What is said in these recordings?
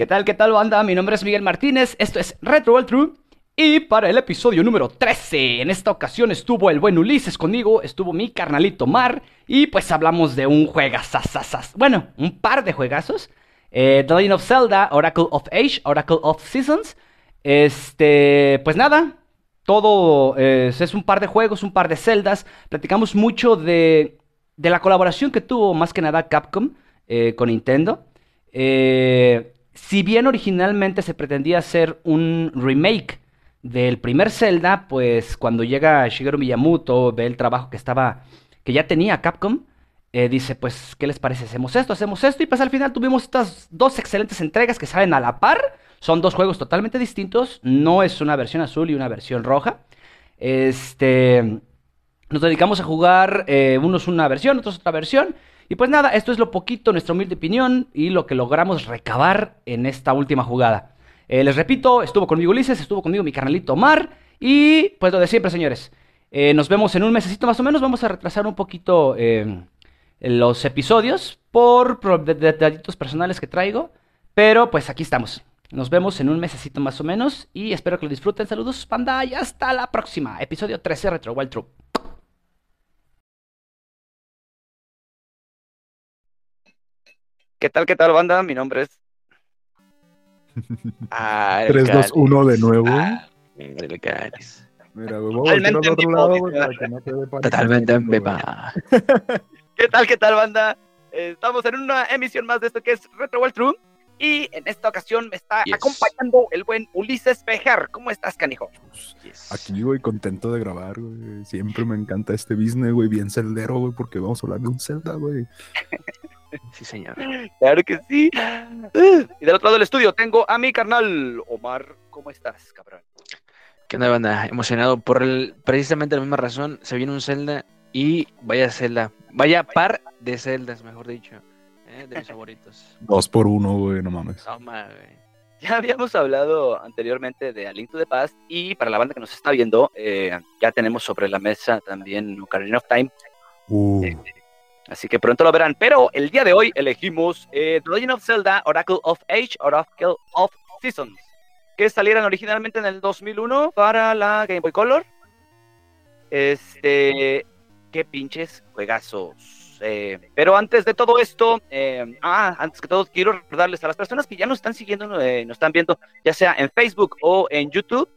¿Qué tal, qué tal, banda? Mi nombre es Miguel Martínez, esto es Retro World True. Y para el episodio número 13, en esta ocasión estuvo el buen Ulises conmigo, estuvo mi carnalito Mar, y pues hablamos de un juegazazazaz. Bueno, un par de juegazos. Eh, The Legend of Zelda, Oracle of Age, Oracle of Seasons. Este, pues nada, todo eh, es un par de juegos, un par de celdas. Platicamos mucho de, de la colaboración que tuvo más que nada Capcom eh, con Nintendo. Eh, si bien originalmente se pretendía hacer un remake del primer Zelda, pues cuando llega Shigeru Miyamoto, ve el trabajo que estaba, que ya tenía Capcom, eh, dice, pues, ¿qué les parece? Hacemos esto, hacemos esto, y pues al final tuvimos estas dos excelentes entregas que salen a la par. Son dos juegos totalmente distintos, no es una versión azul y una versión roja. Este, nos dedicamos a jugar eh, unos una versión, otros otra versión. Y pues nada, esto es lo poquito, nuestra humilde opinión y lo que logramos recabar en esta última jugada. Eh, les repito, estuvo conmigo Ulises, estuvo conmigo mi carnalito Omar. Y pues lo de siempre, señores. Eh, nos vemos en un mesecito más o menos. Vamos a retrasar un poquito eh, los episodios por detallitos personales que traigo. Pero pues aquí estamos. Nos vemos en un mesecito más o menos. Y espero que lo disfruten. Saludos, panda. Y hasta la próxima. Episodio 13 Retro Wild True. ¿Qué tal, qué tal, banda? Mi nombre es. Ah, el 3, 2, Cáliz. 1 de nuevo. Ah, el Cáliz. Mira, voy a al otro en lado, vivo, güey, dice. para que no te dé pánico. Totalmente en viva. ¿Qué tal, qué tal, banda? Eh, Estamos en una emisión más de esto que es Retro World True. Y en esta ocasión me está Yes. acompañando el buen Ulises Pejar. ¿Cómo estás, canijo? Aquí, güey, contento de grabar, güey. Siempre me encanta este business, güey, bien celdero, güey, porque vamos a hablar de un Zelda, güey. Sí, señor. Claro que sí. Y del otro lado del estudio tengo a mi carnal Omar. ¿Cómo estás, cabrón? ¿Qué onda, banda? Emocionado por el, precisamente la misma razón. Se viene un Zelda y vaya Zelda. Vaya par de Zeldas, mejor dicho. ¿eh? De mis favoritos. Dos por uno, güey, no mames. Toma, güey. Ya habíamos hablado anteriormente de A Link to the Past y para la banda que nos está viendo, eh, ya tenemos sobre la mesa también Ocarina of Time, Uh, así que pronto lo verán. Pero el día de hoy elegimos eh, The Legend of Zelda, Oracle of Age, Oracle of Seasons, que salieron originalmente en el 2001 para la Game Boy Color. Este, qué pinches juegazos. Eh, pero antes de todo esto, eh, ah, antes que todo, quiero recordarles a las personas que ya nos están siguiendo, nos están viendo, ya sea en Facebook o en YouTube.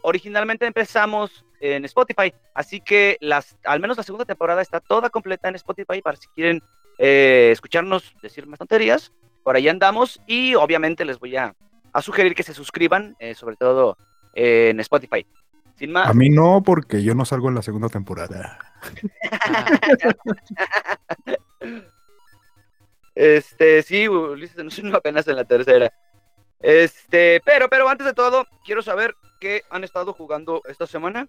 originalmente empezamos en Spotify, así que las, al menos la segunda temporada está toda completa en Spotify para si quieren eh, escucharnos decir más tonterías. Por ahí andamos y obviamente les voy a, a sugerir que se suscriban, eh, sobre todo eh, en Spotify. Sin más, a mí no, porque yo no salgo en la segunda temporada. Este, sí, Ulises apenas en la tercera. Este, pero, pero antes de todo, quiero saber qué han estado jugando esta semana.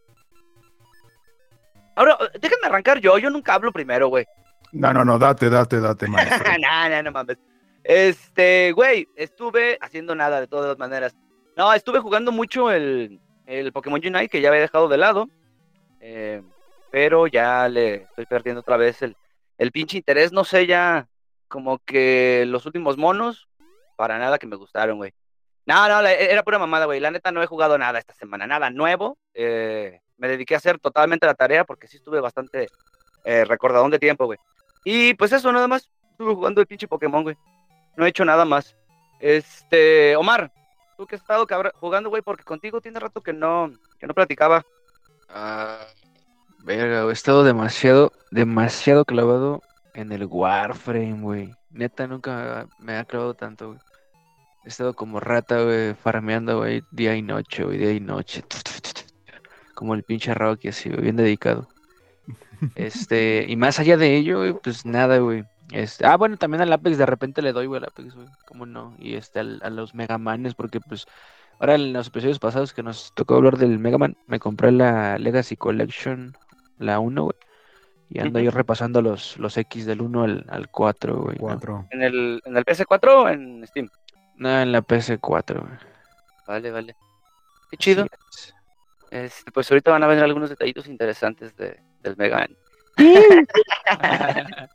Ahora, déjenme arrancar yo, yo nunca hablo primero, güey. No, no, no, date, date, date, maestro. no, no, no mames. Este, güey, estuve haciendo nada de todas maneras. No, estuve jugando mucho el, el Pokémon Unite, que ya había dejado de lado. Eh, pero ya le estoy perdiendo otra vez el, el pinche interés. No sé, ya como que los últimos monos, para nada que me gustaron, güey. No, no, la- era pura mamada, güey. La neta no he jugado nada esta semana, nada nuevo. Eh, me dediqué a hacer totalmente la tarea porque sí estuve bastante eh, recordadón de tiempo, güey. Y pues eso, nada más. Estuve jugando el pinche Pokémon, güey. No he hecho nada más. Este, Omar, tú que has estado jugando, güey, porque contigo tiene rato que no, que no platicaba. Ah, verga, He estado demasiado, demasiado clavado en el Warframe, güey. Neta, nunca me ha clavado tanto, güey. He estado como rata, güey, farmeando, güey, día y noche, güey, día y noche. Como el pinche Rocky, así, güey, bien dedicado. Este, y más allá de ello, güey, pues nada, güey. Este, ah, bueno, también al Apex de repente le doy, güey, al Apex, güey. ¿Cómo no? Y este, al- a los Megamanes, porque pues ahora en los episodios pasados que nos tocó hablar del Mega Man, me compré la Legacy Collection, la 1, güey. Y ando yo repasando los, los X del 1 al, al 4, güey. ¿En el, en el PS4 o en Steam? No, en la PS4, güey. Vale, vale. Qué chido. Es. Este, pues ahorita van a ver algunos detallitos interesantes de, del Mega Man.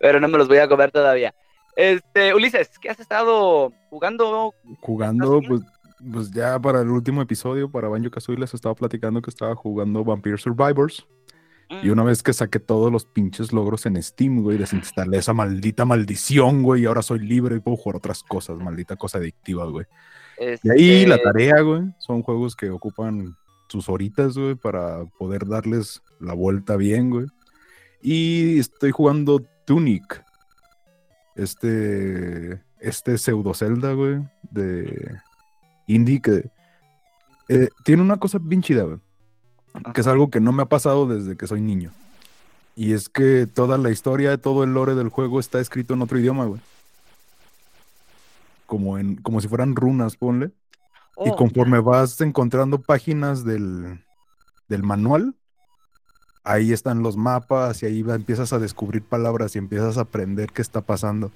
Pero no me los voy a comer todavía. Este, Ulises, ¿qué has estado jugando? Jugando, ¿Estás pues, pues ya para el último episodio, para Banjo Kazooie, les estaba platicando que estaba jugando Vampire Survivors. Y una vez que saqué todos los pinches logros en Steam, güey, desinstalé esa maldita maldición, güey, y ahora soy libre y puedo jugar otras cosas, maldita cosa adictiva, güey. Y ahí la Este, tarea, güey, son juegos que ocupan sus horitas, güey, para poder darles la vuelta bien, güey. Y estoy jugando Tunic. Este, este pseudo Zelda, güey, de indie que eh, tiene una cosa bien chida, güey. Que es algo que no me ha pasado desde que soy niño. Y es que toda la historia, todo el lore del juego está escrito en otro idioma, güey. Como, en, como si fueran runas, ponle. Y oh, conforme vas encontrando páginas del, del manual, ahí están los mapas y ahí va- empiezas a descubrir palabras y empiezas a aprender qué está pasando.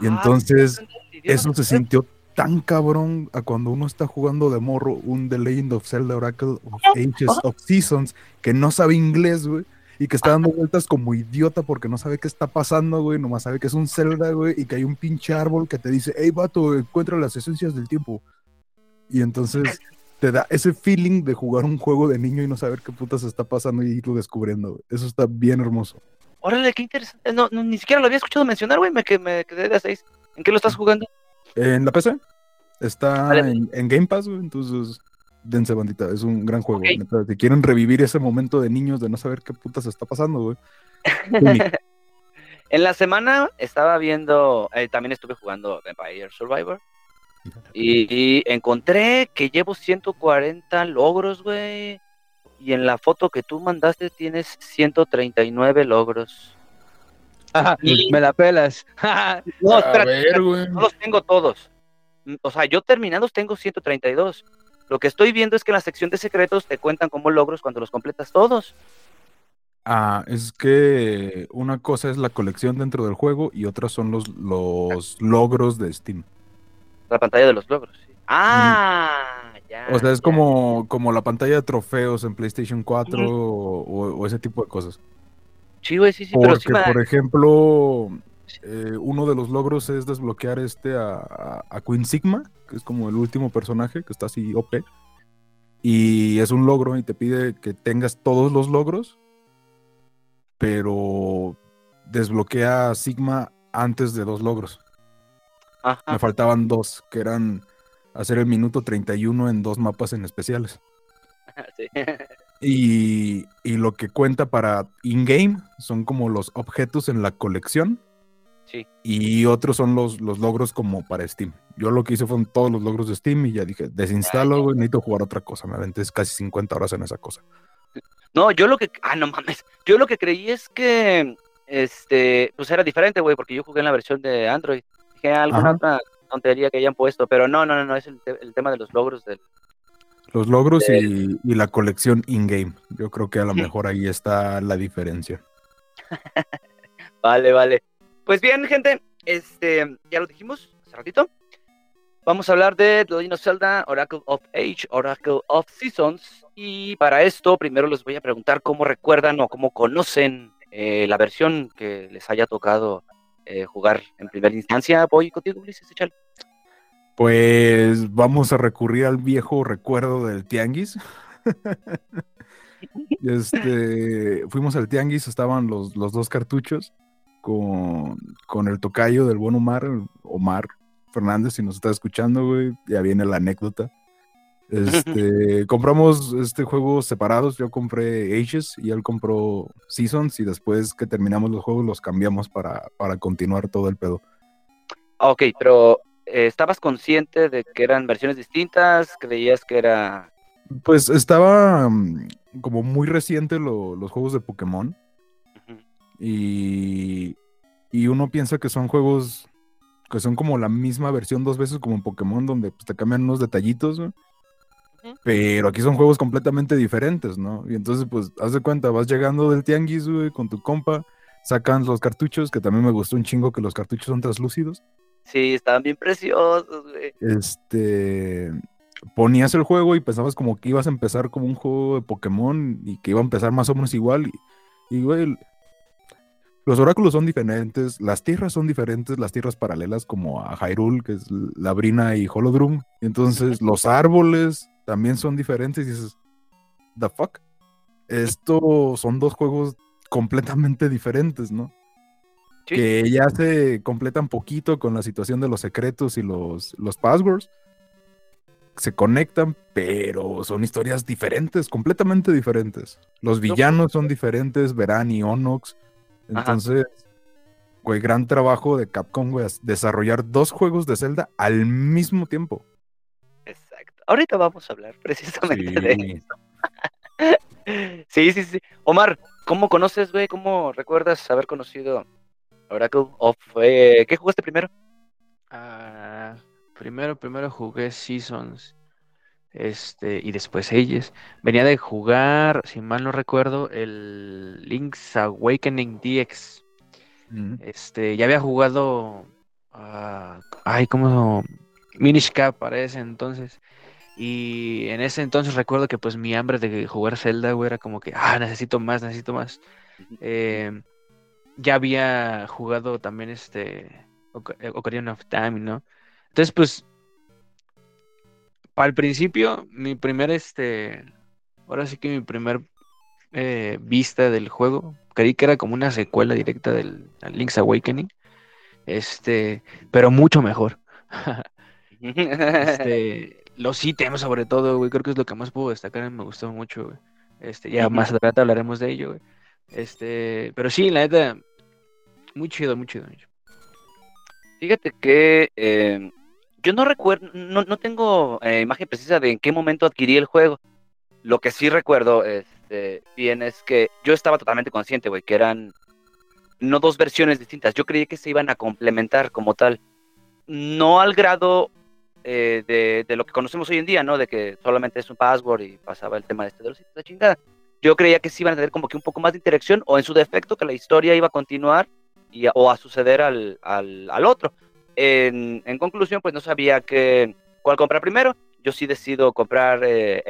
Y ah, entonces eso se sintió tan cabrón a cuando uno está jugando de morro un The Legend of Zelda Oracle of Ages of Seasons que no sabe inglés, güey. Y que está dando vueltas como idiota porque no sabe qué está pasando, güey. Nomás sabe que es un Zelda, güey. Y que hay un pinche árbol que te dice, hey, vato, encuentra las esencias del tiempo. Y entonces te da ese feeling de jugar un juego de niño y no saber qué putas está pasando y irlo descubriendo. güey. Eso está bien hermoso. Órale, qué interesante. No, no, ni siquiera lo había escuchado mencionar, güey. Me, que- me quedé de a seis. ¿En qué lo estás jugando? En la PC está Vale. en, en Game Pass, güey, entonces dense bandita, es un gran juego. Neta, si quieren revivir ese momento de niños de no saber qué putas está pasando, güey. En la semana estaba viendo, eh, también estuve jugando Vampire Survivor. Y, y encontré que llevo 140 logros, güey. Y en la foto que tú mandaste tienes 139 logros. Me la pelas. No, espérate, ver, no los tengo todos. O sea, yo terminados tengo 132. Lo que estoy viendo es que en la sección de secretos te cuentan como logros cuando los completas todos. Ah, es que una cosa es la colección dentro del juego y otra son los, los logros de Steam. La pantalla de los logros. sí. Ah, ya. O sea, es ya. como, como la pantalla de trofeos en PlayStation 4 o, o ese tipo de cosas. Sí, güey, sí, sí, pero sí Porque, por ejemplo, eh, uno de los logros es desbloquear este a, a- a Queen Sigma, que es como el último personaje que está así OP. Y es un logro y te pide que tengas todos los logros, pero desbloquea a Sigma antes de dos logros. Ajá. Me faltaban dos, que eran hacer el minuto 31 en dos mapas en especiales. sí. Y, y lo que cuenta para in-game son como los objetos en la colección. Sí. Y otros son los, los logros como para Steam. Yo lo que hice fueron todos los logros de Steam y ya dije, desinstalo, güey, necesito jugar otra cosa. Me aventé casi 50 horas en esa cosa. No, yo lo que... Ah, no mames. Yo lo que creí es que... Este... Pues era diferente, güey, porque yo jugué en la versión de Android. Dije, alguna Ajá. otra tontería que hayan puesto, pero no, no, no, no, es el, te- el tema de los logros del... Los logros Eh. y, y la colección in-game. Yo creo que a lo mejor ahí está la diferencia. Vale, vale. Pues bien, gente, este, ya lo dijimos hace ratito. Vamos a hablar de The Legend of Zelda, Oracle of Age, Oracle of Seasons. Y para esto, primero les voy a preguntar cómo recuerdan o cómo conocen eh, la versión que les haya tocado eh, jugar en primera instancia. Voy contigo, Ulises, échale. Pues vamos a recurrir al viejo recuerdo del tianguis. este, fuimos al tianguis, estaban los, los dos cartuchos con, con el tocayo del buen Omar, Omar Fernández, si nos está escuchando, güey, ya viene la anécdota. Este, compramos este juego separados, yo compré Ages y él compró Seasons y después que terminamos los juegos los cambiamos para, para continuar todo el pedo. Ok, pero eh, ¿estabas consciente de que eran versiones distintas? ¿Creías que era... Pues estaba mm, como muy reciente lo- los juegos de Pokémon y, y uno piensa que son juegos que son como la misma versión dos veces como en Pokémon donde pues, te cambian unos detallitos, pero aquí son juegos completamente diferentes, ¿no? Y entonces pues haz de cuenta, vas llegando del tianguis, güey, con tu compa, sacan los cartuchos, que también me gustó un chingo que los cartuchos son translúcidos. Sí, estaban bien preciosos, güey. este ponías el juego y pensabas como que ibas a empezar como un juego de Pokémon y que iba a empezar más o menos igual y, y, güey los oráculos son diferentes, las tierras son diferentes, las tierras paralelas como a Hyrule, que es Labrina y Holodrum. Entonces, los árboles también son diferentes y dices, ¿the fuck? Esto son dos juegos completamente diferentes, ¿no? Sí. Que ya se completan poquito con la situación de los secretos y los, los passwords. Se conectan, pero son historias diferentes, completamente diferentes. Los villanos son diferentes, Verán y Onox. Ajá. Entonces, güey, gran trabajo de Capcom, güey, desarrollar dos juegos de Zelda al mismo tiempo. Exacto. Ahorita vamos a hablar precisamente de eso. Sí, sí, sí. Omar, ¿cómo conoces, güey? ¿Cómo recuerdas haber conocido Oracle? ¿O fue... ¿Qué jugaste primero? Ah, primero, primero jugué Seasons. Este, y después Ages. Venía de jugar, si mal no recuerdo, el Link's Awakening DX. Mm. Este, ya había jugado. ah, ay, ¿cómo? Minish Cap para ese entonces. Y en ese entonces recuerdo que pues mi hambre de jugar Zelda, güey, era como que, ah, necesito más, necesito más. Eh, ya había jugado también este eh, Ocarina of Time, ¿no? Entonces, pues, al principio, mi primer, este, ahora sí que mi primer eh, vista del juego, creí que era como una secuela directa del Link's Awakening, este, pero mucho mejor. Este, los ítems sobre todo, güey, creo que es lo que más puedo destacar, me gustó mucho, güey. Este, ya más adelante hablaremos de ello, güey. Este, pero sí, la neta, muy chido, muy chido. Fíjate que eh, yo no recuerdo, no, no tengo eh, imagen precisa de en qué momento adquirí el juego. Lo que sí recuerdo este, bien es que yo estaba totalmente consciente, güey, que eran no dos versiones distintas. Yo creí que se iban a complementar como tal. No al grado eh, de, lo que conocemos hoy en día, ¿no? De que solamente es un password y pasaba el tema de este de los chingada. Yo creía que sí iban a tener como que un poco más de interacción o en su defecto que la historia iba a continuar o a suceder al, al, otro. En, conclusión, pues no sabía que, cuál comprar primero. Yo sí decido comprar eh.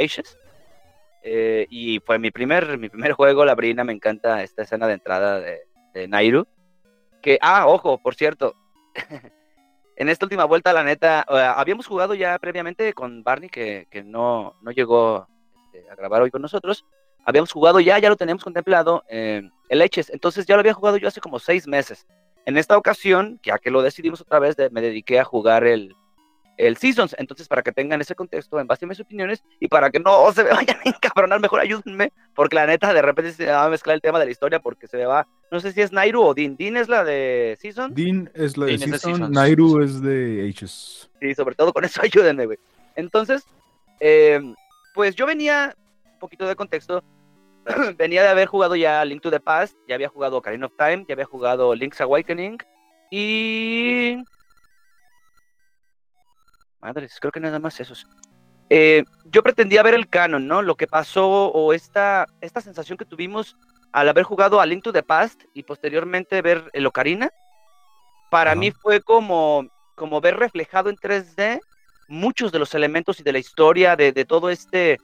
Eh, y fue mi primer, mi primer juego, la brina, me encanta esta escena de entrada de, Nairu. Que, ah, ojo, por cierto, en esta última vuelta, la neta, habíamos jugado ya previamente con Barney, que, que no, no llegó este, a grabar hoy con nosotros. Habíamos jugado ya, ya lo teníamos contemplado, eh, el Leches. Entonces ya lo había jugado yo hace como seis meses. En esta ocasión, ya que lo decidimos otra vez, de- me dediqué a jugar el, el Seasons. Entonces, para que tengan ese contexto en base a mis opiniones y para que no se me vayan a encabronar, mejor ayúdenme, porque la neta de repente se va a mezclar el tema de la historia porque se me va, no sé si es Nairu o Din. Din es la de Season. Dean es la de Dean es de Season, Seasons. Nairu es de H's. Sí, sobre todo con eso ayúdenme, güey. Entonces, eh, pues yo venía, un poquito de contexto, venía de haber jugado ya Link to the Past, ya había jugado Ocarina of Time, ya había jugado Link's Awakening y... Madres, creo que nada más esos. Eh, yo pretendía ver el canon, ¿no? Lo que pasó o esta, esta sensación que tuvimos al haber jugado a Link to the Past y posteriormente ver el Ocarina, para Ajá. mí fue como, como ver reflejado en 3D muchos de los elementos y de la historia de, de todo este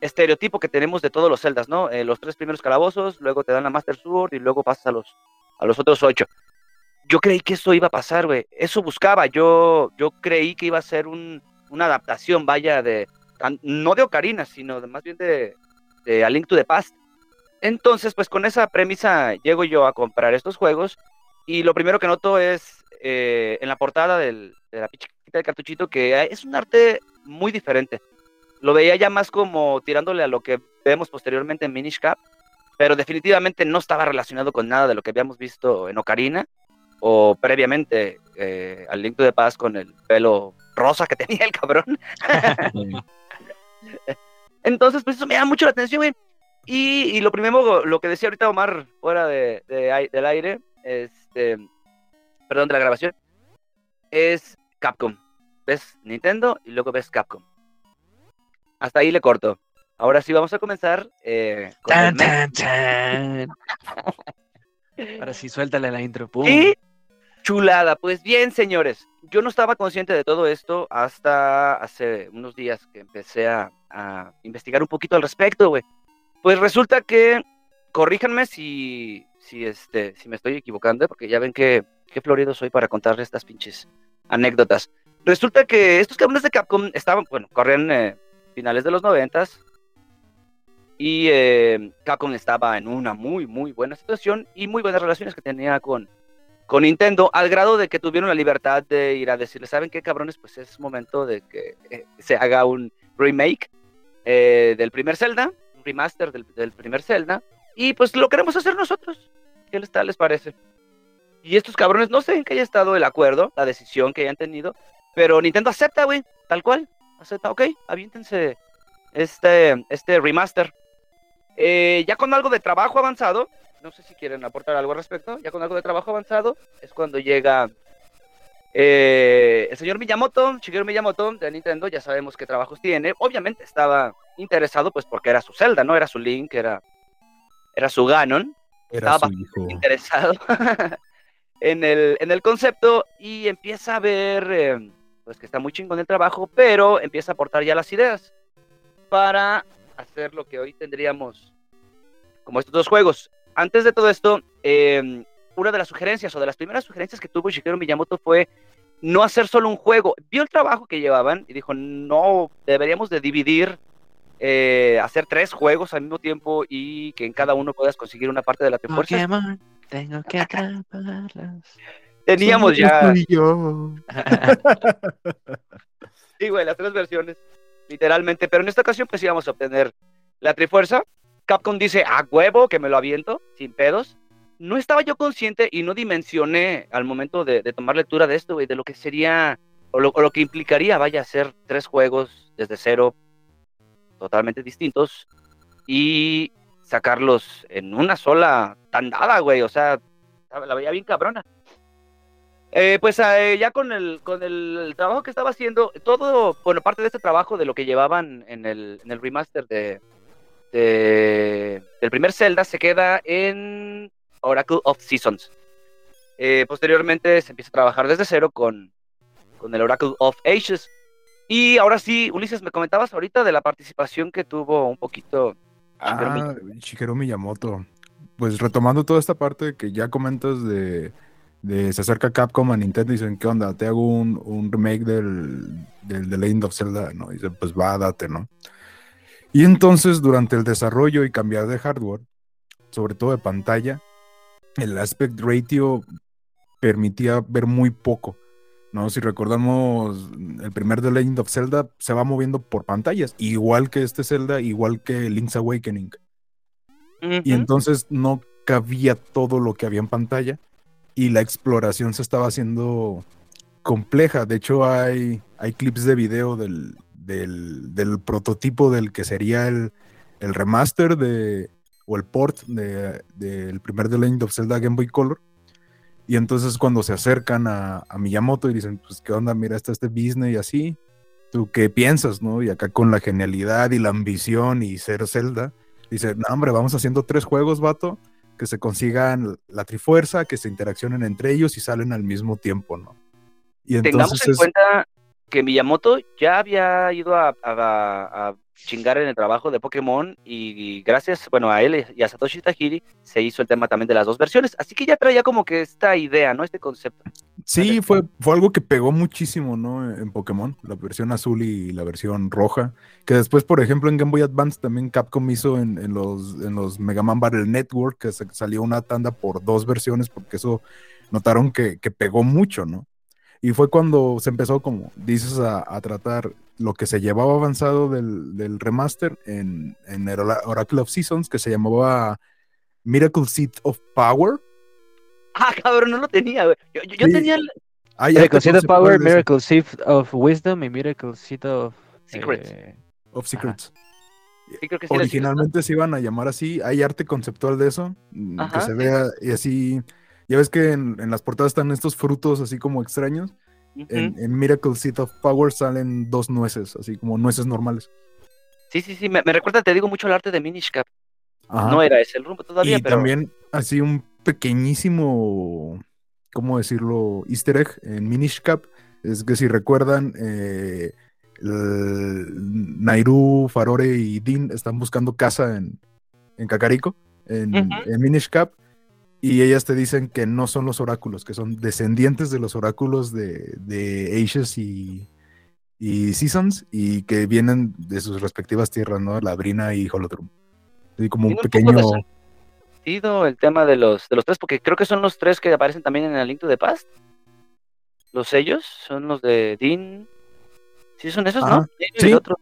estereotipo que tenemos de todos los celdas, ¿no? Eh, los tres primeros calabozos, luego te dan la Master Sword y luego pasas a los, a los otros ocho. Yo creí que eso iba a pasar, güey. Eso buscaba. Yo, yo creí que iba a ser un, una adaptación, vaya, de no de Ocarina, sino de, más bien de, A Link to the Past. Entonces, pues con esa premisa llego yo a comprar estos juegos y lo primero que noto es eh, en la portada de la pichita del cartuchito que es un arte muy diferente. Lo veía ya más como tirándole a lo que vemos posteriormente en Minish Cap, pero definitivamente no estaba relacionado con nada de lo que habíamos visto en Ocarina o previamente eh, al Link to the Past con el pelo rosa que tenía el cabrón. Entonces, pues eso me llama mucho la atención, güey. Y, y lo primero, lo que decía ahorita Omar, fuera de, del aire, este, perdón, de la grabación, es Capcom. Ves Nintendo y luego ves Capcom. Hasta ahí le corto. Ahora sí vamos a comenzar eh, con Tan, tan, tan. Ahora sí, suéltale la intro. pum. ¡Qué chulada! Pues bien, señores, yo no estaba consciente de todo esto hasta hace unos días que empecé a, a investigar un poquito al respecto, güey. Pues resulta que, corríjanme si, si, este, si me estoy equivocando, porque ya ven que qué florido soy para contarles estas pinches anécdotas. Resulta que estos cabrones de Capcom estaban, bueno, corrían eh, finales de los noventas y eh, Capcom estaba en una muy, muy buena situación y muy buenas relaciones que tenía con, con Nintendo, al grado de que tuvieron la libertad de ir a decirle, ¿saben qué, cabrones? Pues es momento de que eh, se haga un remake eh, del primer Zelda, un remaster del, primer Zelda, y pues lo queremos hacer nosotros. ¿Qué les, tal les parece? Y estos cabrones, no sé en qué haya estado el acuerdo, la decisión que hayan tenido, pero Nintendo acepta, güey, tal cual. Acepta, ok, aviéntense este, este remaster. Eh, ya con algo de trabajo avanzado, no sé si quieren aportar algo al respecto, ya con algo de trabajo avanzado, es cuando llega eh, el señor Miyamoto, Shigeru Miyamoto de Nintendo, ya sabemos qué trabajos tiene. Obviamente estaba interesado, pues porque era su Zelda, ¿no? Era su Link, era, era su Ganon. Era estaba su hijo. interesado en el, en el concepto y empieza a ver eh, pues que está muy chingón el trabajo, pero empieza a aportar ya las ideas para hacer lo que hoy tendríamos como estos dos juegos. Antes de todo esto, eh, una de las sugerencias o de las primeras sugerencias que tuvo Shigeru Miyamoto fue no hacer solo un juego. Vio el trabajo que llevaban y dijo, no, deberíamos de dividir, eh, hacer tres juegos al mismo tiempo y que en cada uno puedas conseguir una parte de la Trifuerza. Pokémon, tengo que atraparlos. Teníamos ya... Y yo. Güey, las tres versiones, literalmente. Pero en esta ocasión, pues íbamos a obtener la Trifuerza. Capcom dice, a huevo, que me lo aviento, sin pedos. No estaba yo consciente y no dimensioné al momento de, de tomar lectura de esto, güey, de lo que sería, o lo, o lo que implicaría, vaya, hacer tres juegos desde cero, totalmente distintos, y sacarlos en una sola tandada, güey. O sea, la veía bien cabrona. Eh, pues eh, ya con el, con el trabajo que estaba haciendo, todo, bueno, parte de este trabajo de lo que llevaban en el, en el remaster de, de- del primer Zelda se queda en Oracle of Seasons. Eh, posteriormente se empieza a trabajar desde cero con, con el Oracle of Ages. Y ahora sí, Ulises, me comentabas ahorita de la participación que tuvo un poquito. Ah, Shigeru Miyamoto. Pues retomando toda esta parte que ya comentas de, de se acerca Capcom a Nintendo y dicen, ¿qué onda? Te hago un, un remake del, del The Legend of Zelda, ¿no? Y dicen, pues va, date, ¿no? Y entonces, durante el desarrollo y cambiar de hardware, sobre todo de pantalla, el aspect ratio permitía ver muy poco. ¿no? Si recordamos el primer The Legend of Zelda, se va moviendo por pantallas, igual que este Zelda, igual que Link's Awakening. Y Ujú. entonces no cabía todo lo que había en pantalla y la exploración se estaba haciendo compleja. De hecho, hay, clips de video del, del, del prototipo del que sería el, remaster de, o el port de- del primer The Legend of Zelda Game Boy Color. Y entonces cuando se acercan a, a Miyamoto y dicen, pues qué onda, mira, está este business y así, ¿tú qué piensas, no? Y acá con la genialidad y la ambición y ser Zelda, dice, no, hombre, vamos haciendo tres juegos, vato, que se consigan la trifuerza, que se interaccionen entre ellos y salen al mismo tiempo, ¿no? Y Tengamos entonces en es- cuenta que Miyamoto ya había ido a, a- a chingar en el trabajo de Pokémon y, y gracias, bueno, a él y a Satoshi Tajiri se hizo el tema también de las dos versiones, así que ya traía como que esta idea, ¿no? Este concepto. Sí, fue, fue algo que pegó muchísimo, ¿no? En Pokémon, la versión azul y la versión roja. Que después, por ejemplo, en Game Boy Advance también Capcom hizo en, en los, en los Mega Man Battle Network, que salió una tanda por dos versiones, porque eso notaron que, que pegó mucho, ¿no? Y fue cuando se empezó, como dices, a, a tratar lo que se llevaba avanzado del, del remaster en, en el Ora- Oracle of Seasons, que se llamaba Miracle Seed of Power. Ah, cabrón, no lo tenía, güey. Yo, yo- yo Sí. tenía el Ah, ya Miracle Seed of Power. Miracle Seed of Wisdom y Miracle Seed of Secrets. eh, Of Secrets. sí, creo que sí era el Originalmente se iban a llamar así. Hay arte conceptual de eso. mm, Que se vea y así. Ya ves que en, en las portadas están estos frutos así como extraños. En, en Miracle Seed of Power salen dos nueces, así como nueces normales. Sí, sí, sí, me, me recuerda, te digo, mucho el arte de Minish Cap. Ajá. No era ese el rumbo todavía, y pero también así un pequeñísimo, ¿cómo decirlo? Easter egg en Minish Cap. Es que si recuerdan, eh, el- Nairu, Farore y Dean están buscando casa en, en Kakariko, en, Ujú. en Minish Cap. Y ellas te dicen que no son los oráculos, que son descendientes de los oráculos de, de Aegis y, y Seasons y que vienen de sus respectivas tierras, ¿no? Labrina y Holodrum. Así como un pequeño... sentido el tema de los, de los tres, porque creo que son los tres que aparecen también en el Link to the Past. Los sellos son los de Dean. Sí, son esos, ¿no? Y sí. otro.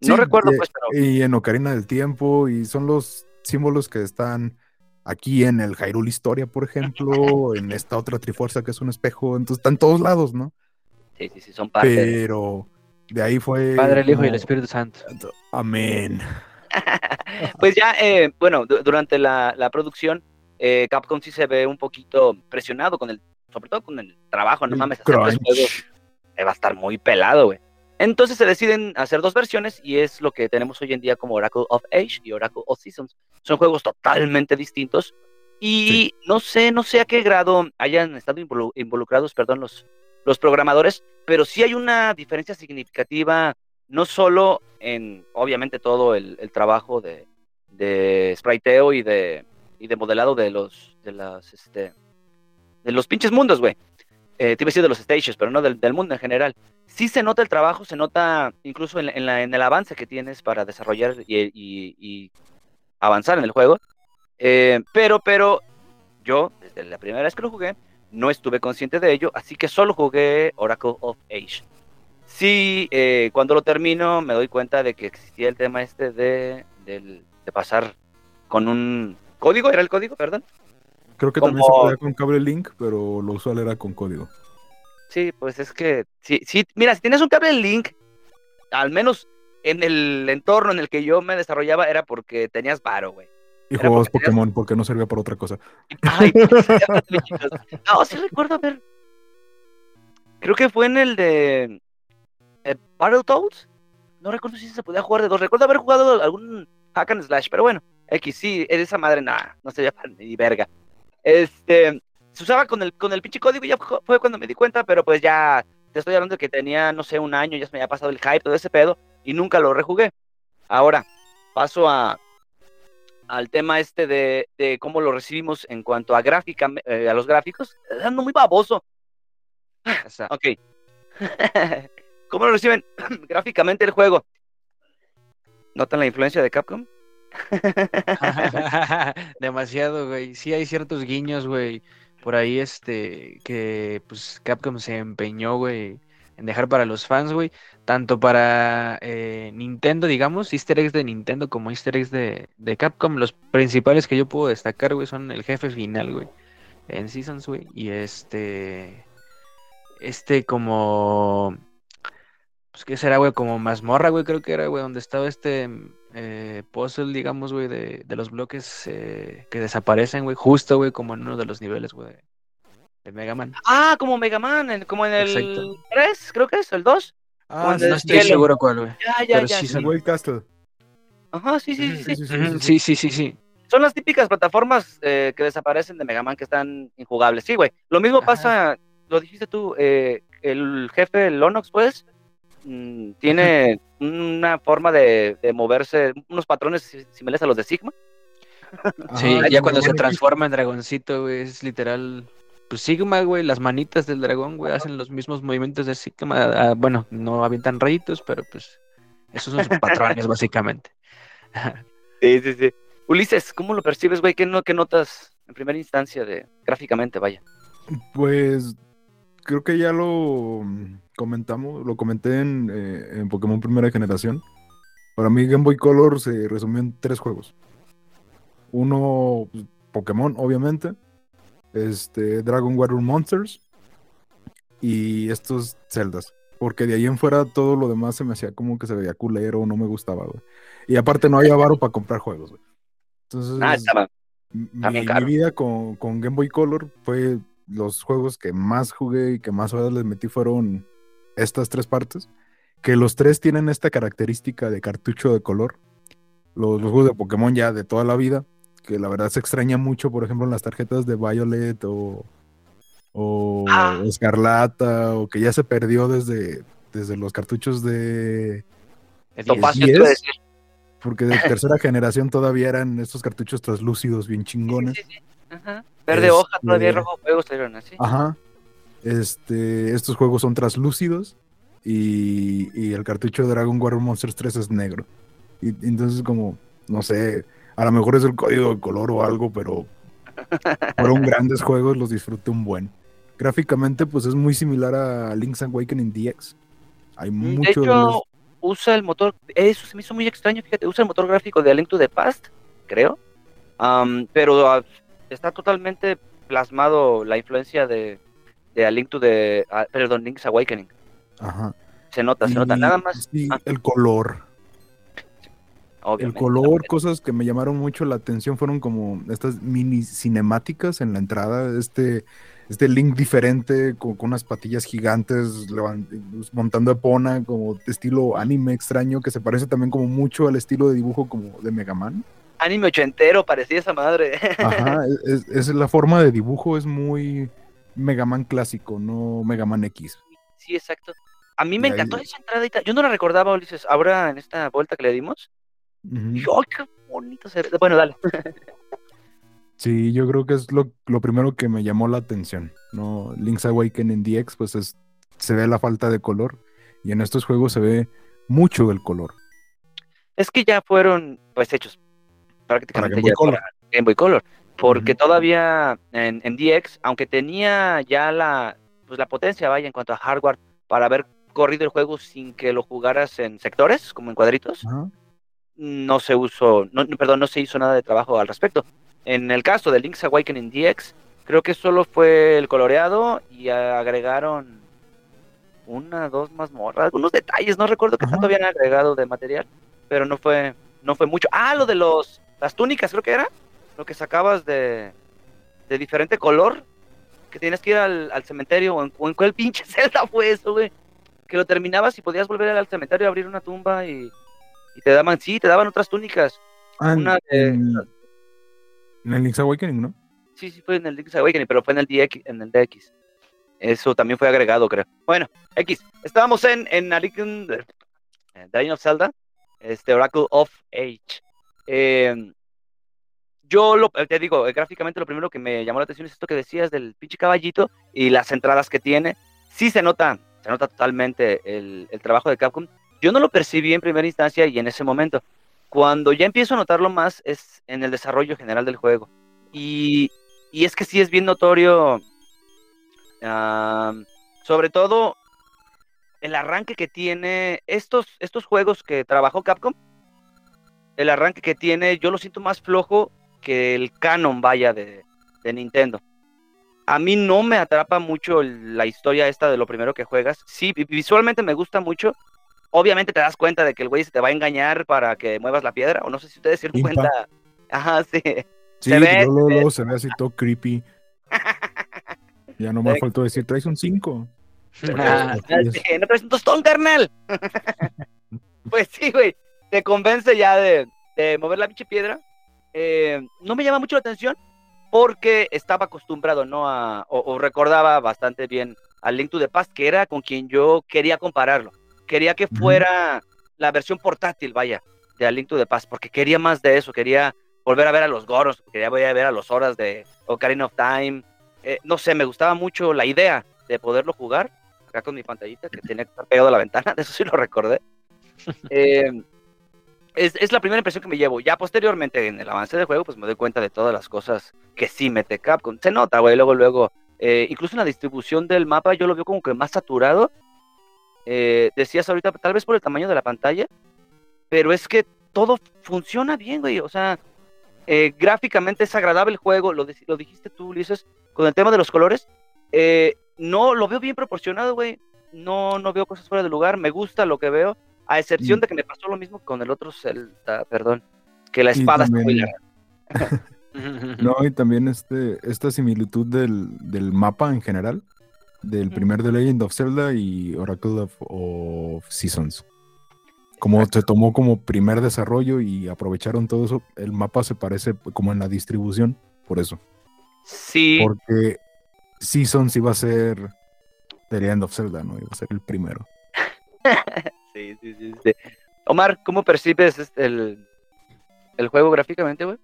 No Sí, recuerdo, pues, pero. Y en Ocarina del Tiempo, y son los símbolos que están aquí en el Hyrule Historia, por ejemplo, en esta otra Trifuerza que es un espejo, entonces están en todos lados, ¿no? Sí, sí, sí, son parte. Pero de ahí fue. Padre, el Hijo y el Espíritu Santo. Amén. Pues ya, eh, bueno, du- durante la, la producción, eh, Capcom sí se ve un poquito presionado con el, sobre todo con el trabajo, no mames, hacer tres juegos eh, va a estar muy pelado, güey. Entonces se deciden hacer dos versiones y es lo que tenemos hoy en día como Oracle of Age y Oracle of Seasons. Son juegos totalmente distintos y no sé, no sé a qué grado hayan estado involu- involucrados, perdón, los, los programadores, pero sí hay una diferencia significativa, no solo en, obviamente, todo el, el trabajo de, de spriteo y de, y de modelado de los, de las, este, de los pinches mundos, güey. Eh, te iba a decir de los stages, pero no del, del mundo en general. Sí se nota el trabajo, se nota incluso en, la- en el avance que tienes para desarrollar y, avanzar en el juego. Eh, pero, pero yo, desde la primera vez que lo jugué, no estuve consciente de ello, así que solo jugué Oracle of Age. Sí, eh, cuando lo termino me doy cuenta de que existía el tema este de, del- de pasar con un código, ¿era el código, perdón? Creo que también se podía con cable link, pero lo usual era con código. Sí, pues es que, sí, sí, mira, si tienes un cable link, al menos en el entorno en el que yo me desarrollaba era porque tenías varo, güey. Y Era jugabas porque tenías- Pokémon porque no servía para otra cosa. Ay, pues, no, sí recuerdo haber. Creo que fue en el de eh, Battletoads. No recuerdo si se podía jugar de dos. Recuerdo haber jugado algún hack and slash, pero bueno, X sí, esa madre nada, no se para ni verga. Este, se usaba con el con el pinche código y ya fu- fue cuando me di cuenta, pero pues ya te estoy hablando de que tenía, no sé, un año, ya se me había pasado el hype, todo ese pedo, y nunca lo rejugué. Ahora, paso a al tema este de, de cómo lo recibimos en cuanto a gráfica, eh, a los gráficos, ando muy baboso. Ok. ¿Cómo lo reciben gráficamente el juego? ¿Notan la influencia de Capcom? Demasiado, güey. Sí hay ciertos guiños, güey. Por ahí, este, que pues Capcom se empeñó, güey, en dejar para los fans, güey. Tanto para eh, Nintendo, digamos, easter eggs de Nintendo como easter eggs de, de Capcom. Los principales que yo puedo destacar, güey, son el jefe final, güey. En Seasons, güey. Y este... Este como... Pues, ¿qué será, güey? Como mazmorra, güey, creo que era, güey, donde estaba este eh, puzzle, digamos, güey, de, de los bloques eh, que desaparecen, güey, justo, güey, como en uno de los niveles, güey, de, Mega Man. Ah, como Mega Man, en- como en el Exacto. 3, creo que es, el 2. Ah, No es estoy seguro cuál, güey. Ya, ya, Pero ya. sí sí. son- Castle. Ajá, sí, sí, sí, sí. Sí, sí, sí, sí. Son las típicas plataformas eh, que desaparecen de Mega Man que están injugables. Sí, güey. Lo mismo Ajá. pasa, lo dijiste tú, eh, el jefe Lonox, pues, mm, tiene una forma de, de moverse, unos patrones si- similares a los de Sigma. Sí, ya cuando se transforma en dragoncito, güey, es literal. Pues Sigma, güey, las manitas del dragón, güey, hacen los mismos movimientos de Sigma. ah, bueno, no avientan rayitos, pero pues esos son sus patrones, básicamente. Sí, sí, sí. Ulises, ¿cómo lo percibes, güey? ¿Qué, no, ¿Qué notas en primera instancia de gráficamente, vaya? Pues creo que ya lo comentamos, lo comenté en, eh, en Pokémon Primera Generación. Para mí Game Boy Color se resumió en tres juegos. Uno, pues, Pokémon, obviamente. Este, Dragon Water Monsters. Y estos Zeldas. Porque de ahí en fuera todo lo demás se me hacía como que se veía culero, no me gustaba, güey. Y aparte no había varo para comprar juegos, güey. Entonces, Ah, estaba. mi, mi vida con, con Game Boy Color fue los juegos que más jugué y que más horas les metí fueron estas tres partes, que los tres tienen esta característica de cartucho de color. Los, los juegos de Pokémon ya de toda la vida, que la verdad se extraña mucho, por ejemplo, en las tarjetas de Violet o, o Ah. Escarlata, o que ya se perdió desde, desde los cartuchos de... El Topacio. Porque de tercera generación todavía eran estos cartuchos translúcidos bien chingones. Sí, sí, sí. Ajá. Verde hoja, todavía Este- rojo fuego salieron así. Ajá. Este, estos juegos son translúcidos y, y el cartucho de Dragon War Monsters 3 es negro. Y, entonces como, no sé, a lo mejor es el código de color o algo, pero fueron grandes juegos, los disfruté un buen. Gráficamente pues es muy similar a Link's Awakening DX. Hay mucho de de los- hecho, usa el motor, eso se me hizo muy extraño, fíjate, usa el motor gráfico de A Link to the Past, creo, pero ah, está totalmente plasmado la influencia de, de A Link to the, ah, perdón, Link's Awakening. Ajá. Se nota, se nota, nada más, sí, ah. el color. El obviamente. color, cosas que me llamaron mucho la atención fueron como estas mini cinemáticas en la entrada, este, este Link diferente con, con unas patillas gigantes levan- montando Epona como estilo anime extraño que se parece también como mucho al estilo de dibujo como de Mega Man. Anime ochentero, parecía esa madre. Ajá, es, es- la forma de dibujo es muy Mega Man clásico, no Mega Man X. sí, exacto. A mí me Y ahí- encantó esa entrada. Yo no la recordaba, Ulises. Ahora en esta vuelta que le dimos. ¡ay, qué bonito se ve! Bueno, dale. Sí, yo creo que es lo, lo primero que me llamó la atención. No, Link's Awakening DX, pues es, se ve la falta de color. Y en estos juegos se ve mucho el color. Es que ya fueron pues hechos prácticamente Game Boy ya Color. para Game Boy Color. Porque todavía en, en DX, aunque tenía ya la, pues la potencia, vaya, en cuanto a hardware, para haber corrido el juego sin que lo jugaras en sectores, como en cuadritos, no se usó, no, perdón, no se hizo nada de trabajo al respecto. En el caso de Link's Awakening DX, creo que solo fue el coloreado y agregaron una, dos mazmorras, algunos detalles, no recuerdo qué tanto habían agregado de material, pero no fue, no fue mucho. Ah, lo de los, las túnicas, creo que era, lo que sacabas de, de diferente color, que tienes que ir al, al cementerio, o en, o en cuál pinche celda fue eso, güey, que lo terminabas y podías volver al cementerio a abrir una tumba y, y te daban, sí, te daban otras túnicas. Ah, Una de- en- en el Link's Awakening, ¿no? Sí, sí, fue en el Link's Awakening, pero fue en el DX, en el DX. Eso también fue agregado, creo. Bueno, X. Estábamos en, en The Legend of Zelda, este Oracle of Age. Eh, yo lo, eh, te digo, eh, gráficamente lo primero que me llamó la atención es esto que decías del pinche caballito y las entradas que tiene. Sí se nota, se nota totalmente el, trabajo de Capcom. Yo no lo percibí en primera instancia y en ese momento. Cuando ya empiezo a notarlo más es en el desarrollo general del juego. Y, y es que sí es bien notorio, am, sobre todo el arranque que tiene estos, estos juegos que trabajó Capcom. El arranque que tiene, yo lo siento más flojo que el canon, vaya, de, de Nintendo. A mí no me atrapa mucho el- la historia esta de lo primero que juegas. Sí, vi- visualmente me gusta mucho. Obviamente te das cuenta de que el güey se te va a engañar para que muevas la piedra. O no sé si ustedes se dieron cuenta. Ajá, sí. Sí, Se ve, luego, se ve. luego se ve así todo creepy. Ya no me faltó decir, traes un 5. Ah, Sí, no traes un tostón, carnal. pues sí, güey. Te convence ya de, de mover la pinche piedra. Eh, no me llama mucho la atención porque estaba acostumbrado, ¿no? A, o, o recordaba bastante bien al Link to the Past, que era con quien yo quería compararlo. Quería que fuera la versión portátil, vaya, de A Link to the Past, porque quería más de eso. Quería volver a ver a los Goros, quería volver a ver a los Horas de Ocarina of Time. Eh, no sé, me gustaba mucho la idea de poderlo jugar acá con mi pantallita que tenía que estar pegado a la ventana, de eso sí lo recordé. Eh, es, es la primera impresión que me llevo. Ya posteriormente, en el avance del juego, pues me doy cuenta de todas las cosas que sí mete Capcom. Se nota, güey, luego, luego. eh, incluso en la distribución del mapa yo lo veo como que más saturado. Eh, decías ahorita, tal vez por el tamaño de la pantalla, pero es que todo funciona bien, güey. O sea, eh, gráficamente es agradable el juego, lo, lo dijiste tú, Ulises, con el tema de los colores. Eh, no, lo veo bien proporcionado, güey. No, no veo cosas fuera de lugar. Me gusta lo que veo. A excepción Mm. de que me pasó lo mismo con el otro Zelda, perdón. Que la espada está muy larga. No, y también este, esta similitud del, del mapa en general, del primer The Legend of Zelda y Oracle of, of Seasons. Como se tomó como primer desarrollo y aprovecharon todo eso, el mapa se parece como en la distribución, por eso. Sí, Porque Seasons iba a ser The Legend of Zelda, ¿no? Iba a ser el primero. sí, sí, sí, sí. Omar, ¿cómo percibes este- el, el juego gráficamente, güey?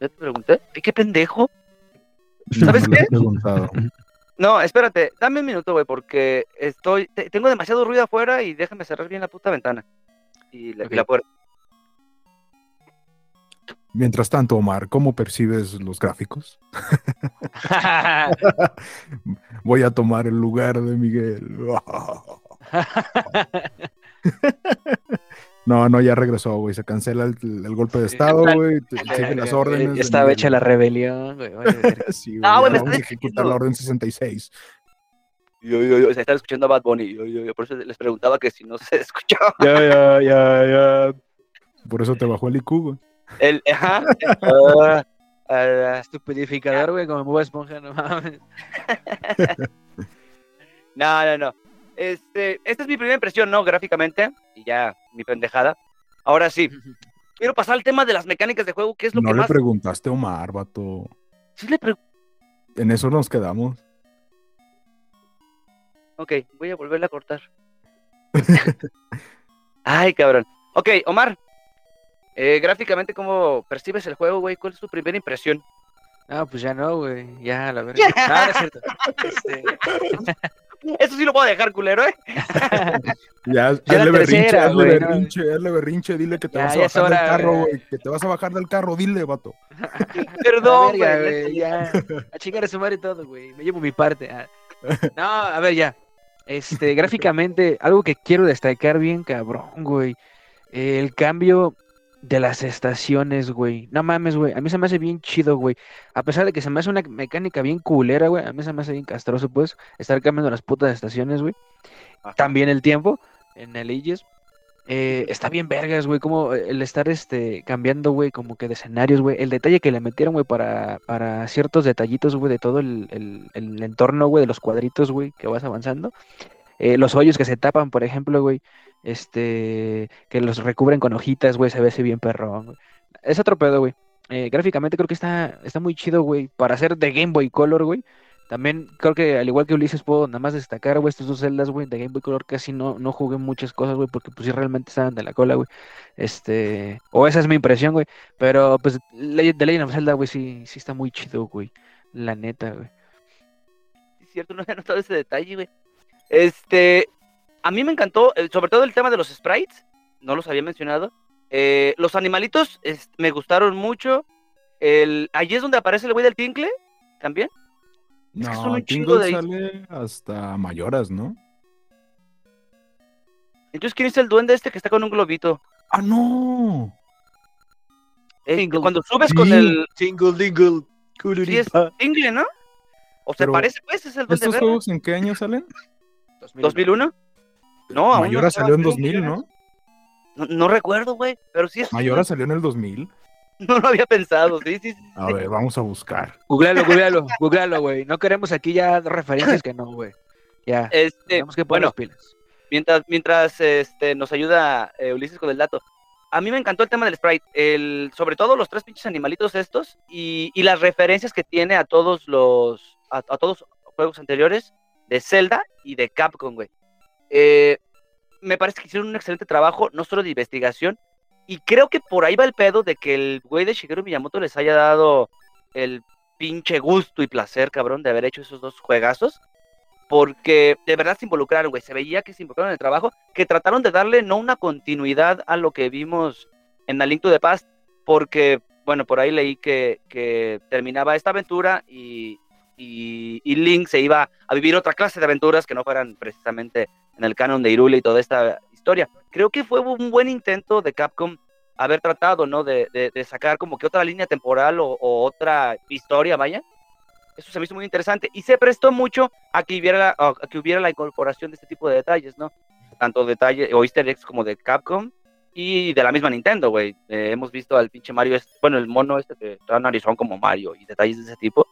Ya te pregunté. ¿Ay, ¿Qué pendejo? No ¿Sabes lo qué? preguntado. No, espérate, dame un minuto, güey, porque estoy, te- tengo demasiado ruido afuera y déjame cerrar bien la puta ventana. Y la, y Ok. la puerta. Mientras tanto, Omar, ¿cómo percibes los gráficos? Voy a tomar el lugar de Miguel. No, no, ya regresó, güey. Se cancela el, el golpe de estado, güey. te- Sigue las órdenes. Estaba hecha la rebelión, güey. Sí, güey, Ah, me vamos a ejecutar la orden 66. Yo, yo, yo, se están escuchando a Bad Bunny. Yo, yo, yo, por eso les preguntaba que si no se escuchaba. Ya, ya, ya, ya. Por eso te bajó el IQ, güey. El, ajá. Ah, ah, Estupidificador, güey, como Bob Esponja, no mames. no, no, no. Este, esta es mi primera impresión, ¿no? Gráficamente. Y ya, mi pendejada. Ahora sí, quiero pasar al tema de las mecánicas de juego, que es lo No que le más. preguntaste a Omar, vato. Sí le pregunto. En eso nos quedamos. Ok, voy a volverla a cortar. Ay, cabrón. Ok, Omar. eh, gráficamente, ¿cómo percibes el juego, güey? ¿Cuál es tu primera impresión? Ah, pues ya no, güey. Ya, la verdad. Ah, no es cierto. Este, Eso sí lo puedo dejar, culero, ¿eh? Ya, Ya hazle berrinche, hazle güey, ¿no? berrinche, hazle berrinche, dile que te Ya, vas a bajar del hora, carro, güey. Que te vas a bajar del carro, dile, vato. Perdón, verga, güey. güey, ya. A chingar a su madre todo, güey. Me llevo mi parte. ah. No, a ver, ya. Este, gráficamente, algo que quiero destacar bien, cabrón, güey. El cambio de las estaciones, güey. No mames, güey. A mí se me hace bien chido, güey. A pesar de que se me hace una mecánica bien culera, güey. A mí se me hace bien castroso, pues, estar cambiando las putas estaciones, güey. También el tiempo en el Aegis. Eh, está bien vergas, güey, como el estar este cambiando, güey, como que de escenarios, güey. El detalle que le metieron, güey, para, para ciertos detallitos, güey, de todo el, el- el entorno, güey, de los cuadritos, güey, que vas avanzando. Eh, los hoyos que se tapan, por ejemplo, güey, este, que los recubren con hojitas, güey, se ve así bien perrón. Es otro pedo, güey. Eh, gráficamente creo que está, está muy chido, güey, para hacer de Game Boy Color, güey. También creo que al igual que Ulises puedo nada más destacar, güey, estos dos celdas, güey, de Game Boy Color casi no, no jugué muchas cosas, güey, porque pues sí realmente estaban de la cola, güey. Este, o esa es mi impresión, güey. Pero pues The Legend of Zelda, güey, sí, sí está muy chido, güey. La neta, güey. Es cierto, no había notado ese detalle, güey. Este, a mí me encantó, eh, sobre todo el tema de los sprites, no los había mencionado. Eh, los animalitos es- me gustaron mucho. El, allí es donde aparece el güey del tincle, también. Es que son No, un chingo Tingle de- sale hasta mayoras, ¿no? Entonces, ¿quién es el duende este que está con un globito? ¡Ah, no! Eh, Tingle. cuando subes con el Tingle, dingle, Sí, es tingle, ¿no? O se Pero, parece, pues, es el duende ¿Estos juegos en qué año salen? ¿2001? No, aún no Mayora salió en haciendo 2000, millones. ¿no? No, no recuerdo, güey, pero sí es. Mayora salió en el 2000. No lo había pensado, sí, sí. sí, A ver, vamos a buscar. Googlealo, googlealo, googlealo, güey. No queremos aquí ya referencias que no, güey. Ya. Este, Tenemos que poner bueno, las pilas. mientras, mientras este, nos ayuda eh, Ulises con el dato. A mí me encantó el tema del sprite, el, sobre todo los tres pinches animalitos estos y, y las referencias que tiene a todos los a, a todos los juegos anteriores de Zelda y de Capcom, güey. Eh, me parece que hicieron un excelente trabajo, no solo de investigación, y creo que por ahí va el pedo de que el güey de Shigeru Miyamoto les haya dado el pinche gusto y placer, cabrón, de haber hecho esos dos juegazos porque de verdad se involucraron, güey. Se veía que se involucraron en el trabajo, que trataron de darle no una continuidad a lo que vimos en A Link to the Past, porque, bueno, por ahí leí que, que terminaba esta aventura y, y, Link se iba a vivir otra clase de aventuras que no fueran precisamente en el canon de Irule y toda esta historia. Creo que fue un buen intento de Capcom haber tratado, ¿no? De, de- de sacar como que otra línea temporal o, otra historia, vaya. Eso se me hizo muy interesante y se prestó mucho a que hubiera, la incorporación de este tipo de detalles, ¿no? Tanto detalles o easter eggs como de Capcom y de la misma Nintendo, güey. Eh, hemos visto al pinche Mario, bueno, el mono este que trae narizón como Mario y detalles de ese tipo.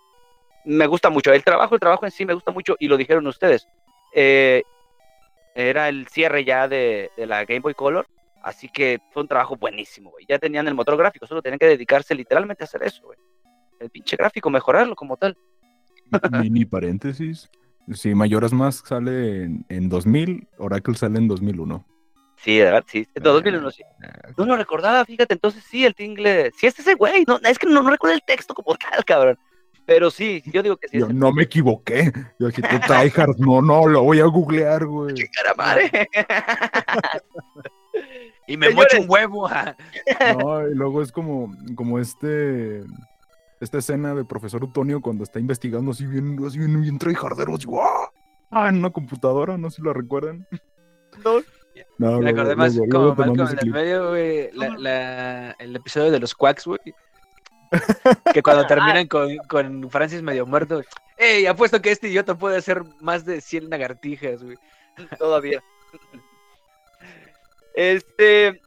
Me gusta mucho. El trabajo, el trabajo en sí me gusta mucho y lo dijeron ustedes. Eh, era el cierre ya de, de la Game Boy Color, así que fue un trabajo buenísimo, güey. Ya tenían el motor gráfico, solo tenían que dedicarse literalmente a hacer eso, güey. El pinche gráfico, mejorarlo como tal. Mini paréntesis. Sí, Mayoras Mask sale en, en 2000, Oracle sale en 2001. Sí, de verdad, sí. De 2001, sí. No lo recordaba, fíjate, entonces sí, el tingle. Sí, es ese güey. No, es que no, no recuerdo el texto como tal, cabrón. Pero sí, yo digo que sí. Yo no me equivoqué. Yo dije, tú tryhard, no, no, lo voy a googlear, güey. ¡Cara madre! y me mocho un huevo. no, y luego es como, como este esta escena de profesor Utonio cuando está investigando así bien, así bien, bien tryhardero, así, Ah, en una computadora, no sé si lo recuerdan. No. No, me acordé más como Malcolm en el medio, güey, la, la, el episodio de los Quacks, güey. que cuando terminan con, con, Francis medio muerto, ¡Ey! Apuesto que este idiota puede hacer más de 100 lagartijas, güey. Todavía. Este.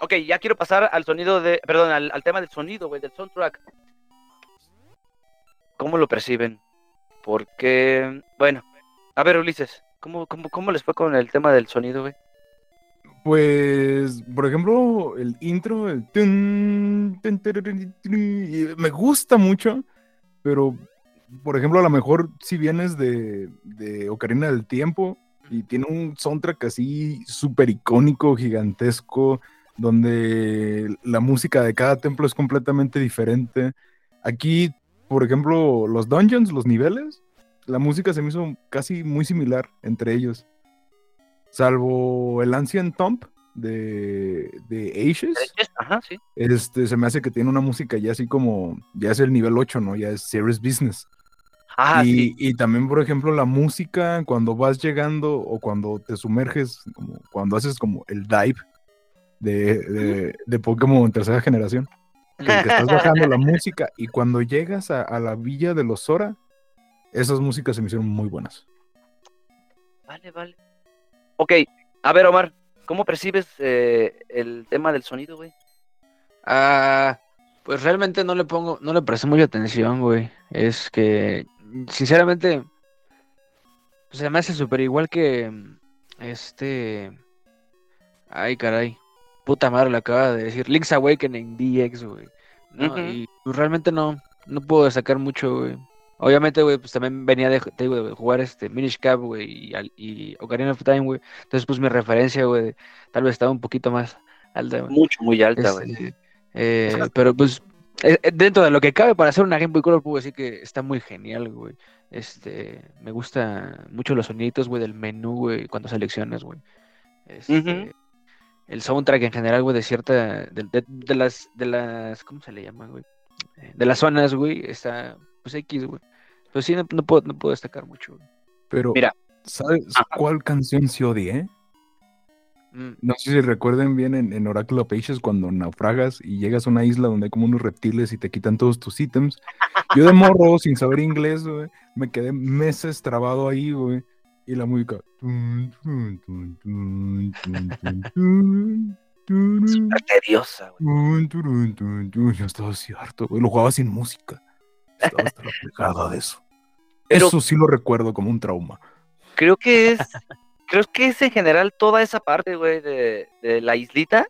Ok, ya quiero pasar al sonido de. Perdón, al, al tema del sonido, güey, del soundtrack. ¿Cómo lo perciben? Porque. Bueno, a ver, Ulises, ¿cómo, cómo, cómo les fue con el tema del sonido, güey? Pues, por ejemplo, el intro, el me gusta mucho, pero, por ejemplo, a lo mejor si vienes de, de Ocarina del Tiempo y tiene un soundtrack así súper icónico, gigantesco, donde la música de cada templo es completamente diferente. Aquí, por ejemplo, los dungeons, los niveles, la música se me hizo casi muy similar entre ellos. Salvo el Ancient Tomb de, de. Ajá, sí. Este, se me hace que tiene una música ya así como, ya es el nivel 8, ¿no? Ya es Serious Business. Ah, y, sí. y también, por ejemplo, la música cuando vas llegando o cuando te sumerges, como cuando haces como el dive de, de, de Pokémon tercera generación, que, que estás bajando la música y cuando llegas a, a la villa de los Zora, esas músicas se me hicieron muy buenas. Vale, vale. Ok, a ver, Omar, ¿cómo percibes eh, el tema del sonido, güey? Ah, pues realmente no le pongo, no le presté mucha atención, güey. Es que, sinceramente, pues se me hace súper igual que este. Ay, caray. Puta madre, lo acaba de decir. Link's Awakening DX, güey. ¿no? Y pues, realmente no, no puedo destacar mucho, güey. Obviamente, güey, pues también venía de, te digo, de jugar este Minish Cap, güey, y, y Ocarina of Time, güey. Entonces, pues mi referencia, güey, tal vez estaba un poquito más alta, güey. Mucho, muy alta, güey. Este, eh, pero pues eh, eh, dentro de lo que cabe para hacer una Game Boy Color puedo decir que está muy genial, güey. Este, me gusta mucho los soniditos, güey, del menú, güey, cuando seleccionas, güey. Este. El soundtrack en general, güey, de cierta, de, de- de las, de las, ¿cómo se le llama, güey? Eh, De las zonas, güey, está, pues X, güey. Pero sí, no, puedo, no puedo destacar mucho, güey. Pero, Mira. ¿sabes cuál canción se odia, eh? No sé si recuerden bien en, en, Oracle of Ages cuando naufragas y llegas a una isla donde hay como unos reptiles y te quitan todos tus ítems. Yo de morro, sin saber inglés, güey, me quedé meses trabado ahí, güey. Y la música... Súper tediosa, güey. Yo estaba cierto, güey. Lo jugaba sin música. Estaba hasta de eso. Pero- Eso sí lo recuerdo como un trauma. Creo que es, creo que es en general toda esa parte, güey, de, de la islita.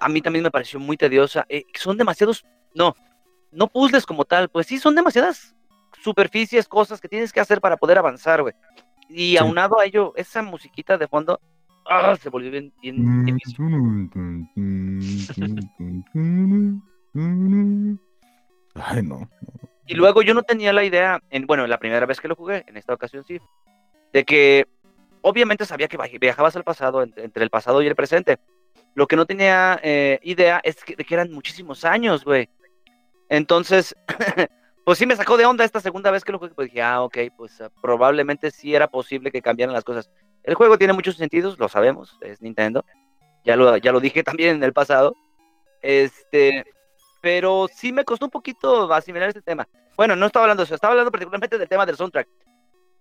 A mí también me pareció muy tediosa. Eh, son demasiados, no, no puzzles como tal, pues sí, son demasiadas superficies, cosas que tienes que hacer para poder avanzar, güey. Y Sí. aunado a ello, esa musiquita de fondo, ah, se volvió bien, bien difícil. Ay, no. Y luego yo no tenía la idea, en, bueno, la primera vez que lo jugué, en esta ocasión sí, de que obviamente sabía que viajabas al pasado, ent- entre el pasado y el presente. Lo que no tenía eh, idea es que, eran muchísimos años, güey. Entonces, pues sí me sacó de onda esta segunda vez que lo jugué, pues dije, ah, ok, pues ah, probablemente sí era posible que cambiaran las cosas. El juego tiene muchos sentidos, lo sabemos, es Nintendo. Ya lo, ya lo dije también en el pasado. Este, pero sí me costó un poquito asimilar este tema. Bueno, no estaba hablando de eso, estaba hablando particularmente del tema del soundtrack.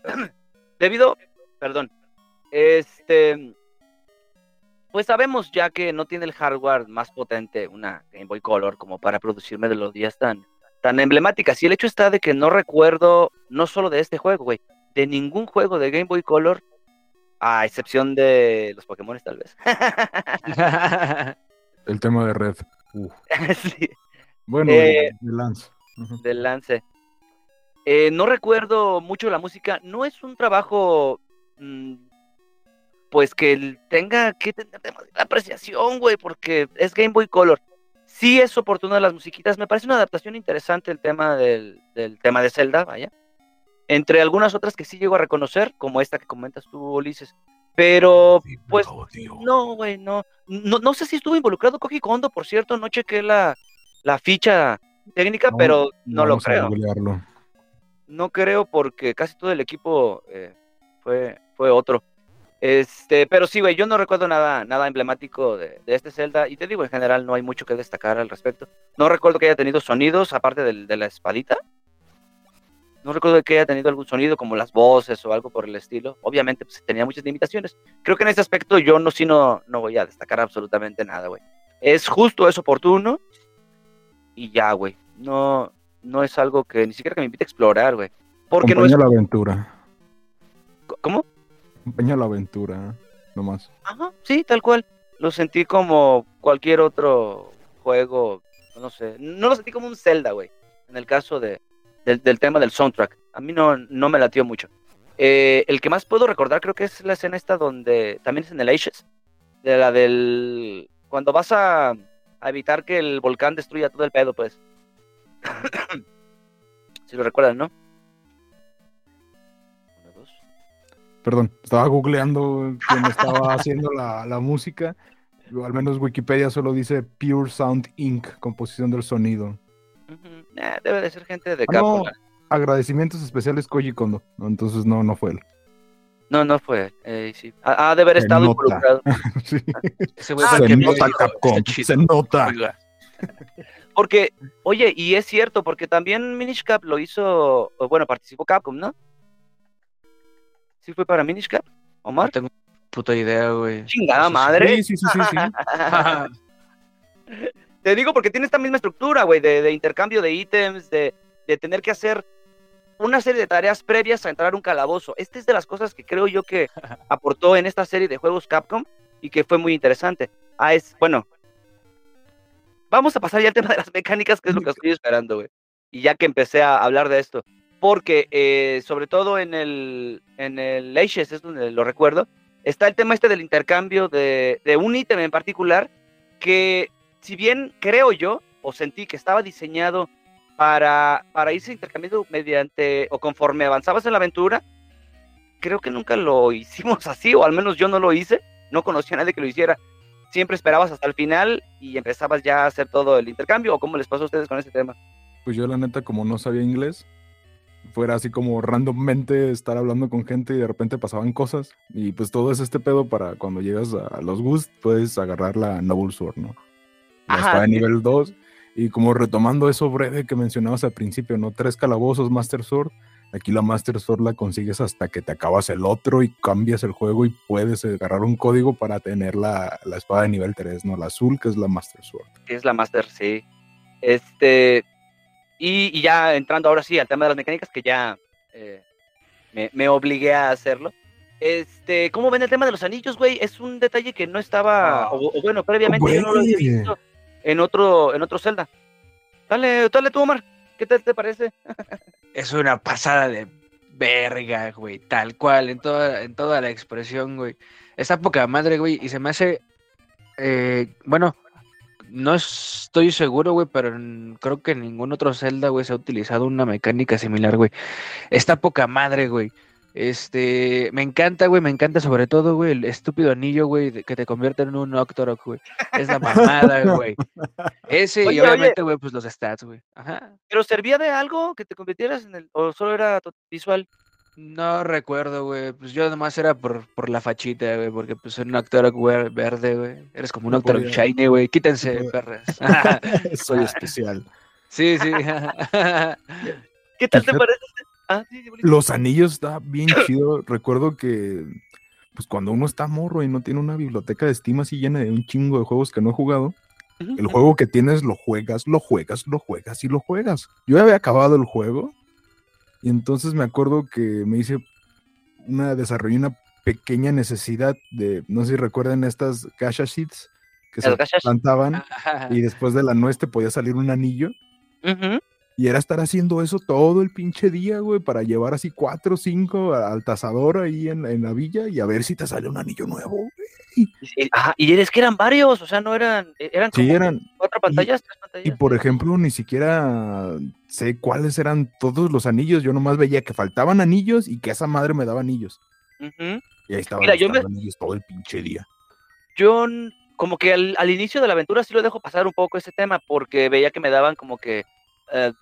Debido, perdón, este, pues sabemos ya que no tiene el hardware más potente una Game Boy Color como para producir melodías tan, tan emblemáticas. Y el hecho está de que no recuerdo, no solo de este juego, güey, de ningún juego de Game Boy Color, a excepción de los Pokémon tal vez. El tema de Red. Sí. Bueno, Eh, de Lance. Ujú. del lance. Eh, no recuerdo mucho la música. No es un trabajo mm, pues que tenga que tener demasiada apreciación, güey, porque es Game Boy Color. Sí es oportuno de las musiquitas, me parece una adaptación interesante el tema del, del tema de Zelda, vaya. Entre algunas otras que sí llego a reconocer, como esta que comentas tú, Ulises. Pero, pues, no, güey, no. no. No sé si estuvo involucrado Koji Kondo, por cierto, no chequé la, la ficha técnica, No, pero no lo creo. googlearlo. No creo porque casi todo el equipo eh, fue, fue otro. Este, pero sí, güey, yo no recuerdo nada, nada emblemático de, de este Zelda. Y te digo, en general no hay mucho que destacar al respecto. No recuerdo que haya tenido sonidos, aparte del, de la espadita. No recuerdo que haya tenido algún sonido como las voces o algo por el estilo. Obviamente, pues tenía muchas limitaciones. Creo que en ese aspecto yo no, sí no, no voy a destacar absolutamente nada, güey. Es justo, es oportuno. Y ya, güey. No, no es algo que ni siquiera que me invite a explorar, güey. Porque no es. La aventura. ¿Cómo? Acompaña la aventura, nomás. Ajá, sí, tal cual. Lo sentí como cualquier otro juego, no sé. No lo sentí como un Zelda, güey. En el caso de, del, del tema del soundtrack. A mí no, no me latió mucho. Eh, el que más puedo recordar creo que es la escena esta donde también es en el Ashes. De la del... Cuando vas a, a evitar que el volcán destruya todo el pedo, pues. si lo recuerdan, ¿no? Uno, dos. Perdón, estaba googleando quién estaba haciendo la, la música. O al menos Wikipedia solo dice Pure Sound Inc., composición del sonido. Debe de ser gente de Ah, no. Agradecimientos especiales Koji Kondo. Entonces no, no fue él. No, no fue. eh, sí. Ha, ha de haber estado involucrado. Sí. Ese güey Ah, fue el Se nota Capcom, se nota. Porque, oye, y es cierto, porque también Minish Cap lo hizo, bueno, participó Capcom, ¿no? ¿Sí fue para Minish Cap? No ¿Omar? tengo puta idea, güey. Chingada madre. Sí, sí, sí, sí, sí. Te digo porque tiene esta misma estructura, güey, de, de intercambio de ítems, de, de tener que hacer una serie de tareas previas a entrar a un calabozo. Esta es de las cosas que creo yo que aportó en esta serie de juegos Capcom y que fue muy interesante. Ah, es, bueno, vamos a pasar ya al tema de las mecánicas, que es lo que estoy esperando, güey. Y ya que empecé a hablar de esto, porque eh, sobre todo en el, en el Ashes, es donde lo recuerdo, está el tema este del intercambio de, de un ítem en particular que si bien creo yo, o sentí que estaba diseñado para, para irse intercambiando mediante, o conforme avanzabas en la aventura, creo que nunca lo hicimos así, o al menos yo no lo hice, no conocía a nadie que lo hiciera. Siempre esperabas hasta el final y empezabas ya a hacer todo el intercambio, o cómo les pasó a ustedes con ese tema. Pues yo la neta, como no sabía inglés, fuera así como randommente estar hablando con gente y de repente pasaban cosas. Y pues todo es este pedo para cuando llegas a los Gust, puedes agarrar la Noble Sword, ¿no? La Ajá, espada de sí. nivel 2. Y como retomando eso breve que mencionabas al principio, ¿no? Tres calabozos Master Sword. Aquí la Master Sword la consigues hasta que te acabas el otro y cambias el juego y puedes agarrar un código para tener la, la espada de nivel 3, ¿no? La azul, que es la Master Sword. que es la Master, sí. Este, y, y ya entrando ahora sí al tema de las mecánicas, que ya eh, me, me obligué a hacerlo. Este, ¿cómo ven el tema de los anillos, güey? Es un detalle que no estaba, Ah. o, o bueno, previamente yo no lo había Güey. visto en otro, en otro Zelda. Dale, dale tú, Omar. ¿Qué tal te parece? Es una pasada de verga, güey. Tal cual, en toda, en toda la expresión, güey. Está poca madre, güey. Y se me hace. eh, bueno, no estoy seguro, güey, pero creo que en ningún otro Zelda, güey, se ha utilizado una mecánica similar, güey. Está poca madre, güey. Este, me encanta, güey, me encanta sobre todo, güey, el estúpido anillo, güey, que te convierte en un Octorok, güey. Es la mamada, güey. Ese Oye, y obviamente, güey, pues los stats, güey. Ajá. ¿Pero servía de algo que te convirtieras en el, o solo era visual? No recuerdo, güey. Pues yo nomás era por, por la fachita, güey. Porque pues un actor güey, verde, güey. Eres como un podía- shiny, güey. Quítense, perras. Soy especial. sí, sí. ¿Qué tal te parece? Ah, sí. Los anillos está bien chido. Recuerdo que, pues cuando uno está morro y no tiene una biblioteca de Steam así llena de un chingo de juegos que no he jugado, el juego que tienes lo juegas, lo juegas, lo juegas y lo juegas. Yo ya había acabado el juego y entonces me acuerdo que me hice una, desarrollé una pequeña necesidad de, no sé si recuerdan estas Gasha Sheets que se plantaban y después de la nuez te podía salir un anillo. Y era estar haciendo eso todo el pinche día, güey, para llevar así cuatro o cinco al tasador ahí en, en la villa y a ver si te sale un anillo nuevo, güey. Y, ajá, y es que eran varios, o sea, no eran, e, eran Sí, como eran. cuatro pantallas, tres pantallas. Y por ejemplo, ni siquiera sé cuáles eran todos los anillos. Yo nomás veía que faltaban anillos y que esa madre me daba anillos. Y ahí estaba Mira, yo me- anillos todo el pinche día. Yo como que al, al inicio de la aventura sí lo dejo pasar un poco ese tema porque veía que me daban como que eh,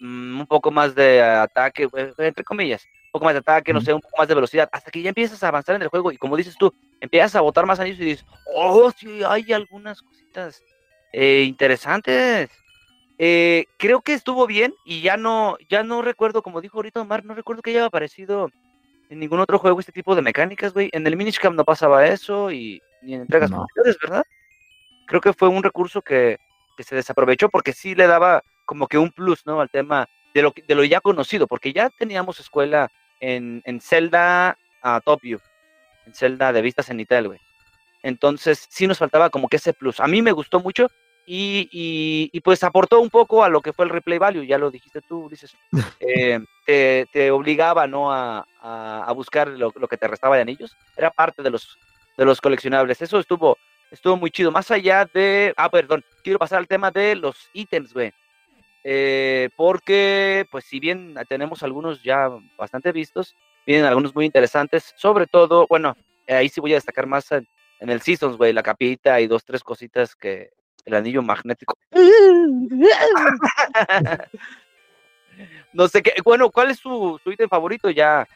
un poco más de ataque, eh, entre comillas, un poco más de ataque, no sé, un poco más de velocidad, hasta que ya empiezas a avanzar en el juego y como dices tú, empiezas a botar más anillos y dices, oh, sí, hay algunas cositas eh, interesantes. Eh, creo que estuvo bien y ya no, ya no recuerdo, como dijo ahorita Omar, no recuerdo que haya aparecido en ningún otro juego este tipo de mecánicas, güey. En el Minish Cap no pasaba eso y ni en entregas No. ¿verdad? Creo que fue un recurso que, que se desaprovechó porque sí le daba como que un plus, ¿no? Al tema de lo, de lo ya conocido, porque ya teníamos escuela en, en Zelda a Top View, en Zelda de vista cenital, güey. Entonces sí nos faltaba como que ese plus. A mí me gustó mucho y, y- y, pues aportó un poco a lo que fue el replay value, ya lo dijiste tú, dices, te, te obligaba ¿no? a, a- a buscar lo, lo que te restaba de anillos, era parte de los, de los coleccionables, eso estuvo, estuvo muy chido, más allá de, ah, perdón, quiero pasar al tema de los ítems, güey, Eh, porque pues si bien tenemos algunos ya bastante vistos, vienen algunos muy interesantes, sobre todo, bueno, ahí sí voy a destacar más en, en el Seasons, güey, la capita y dos, tres cositas que el anillo magnético. no sé qué, bueno, ¿cuál es su, su ítem favorito? Ya,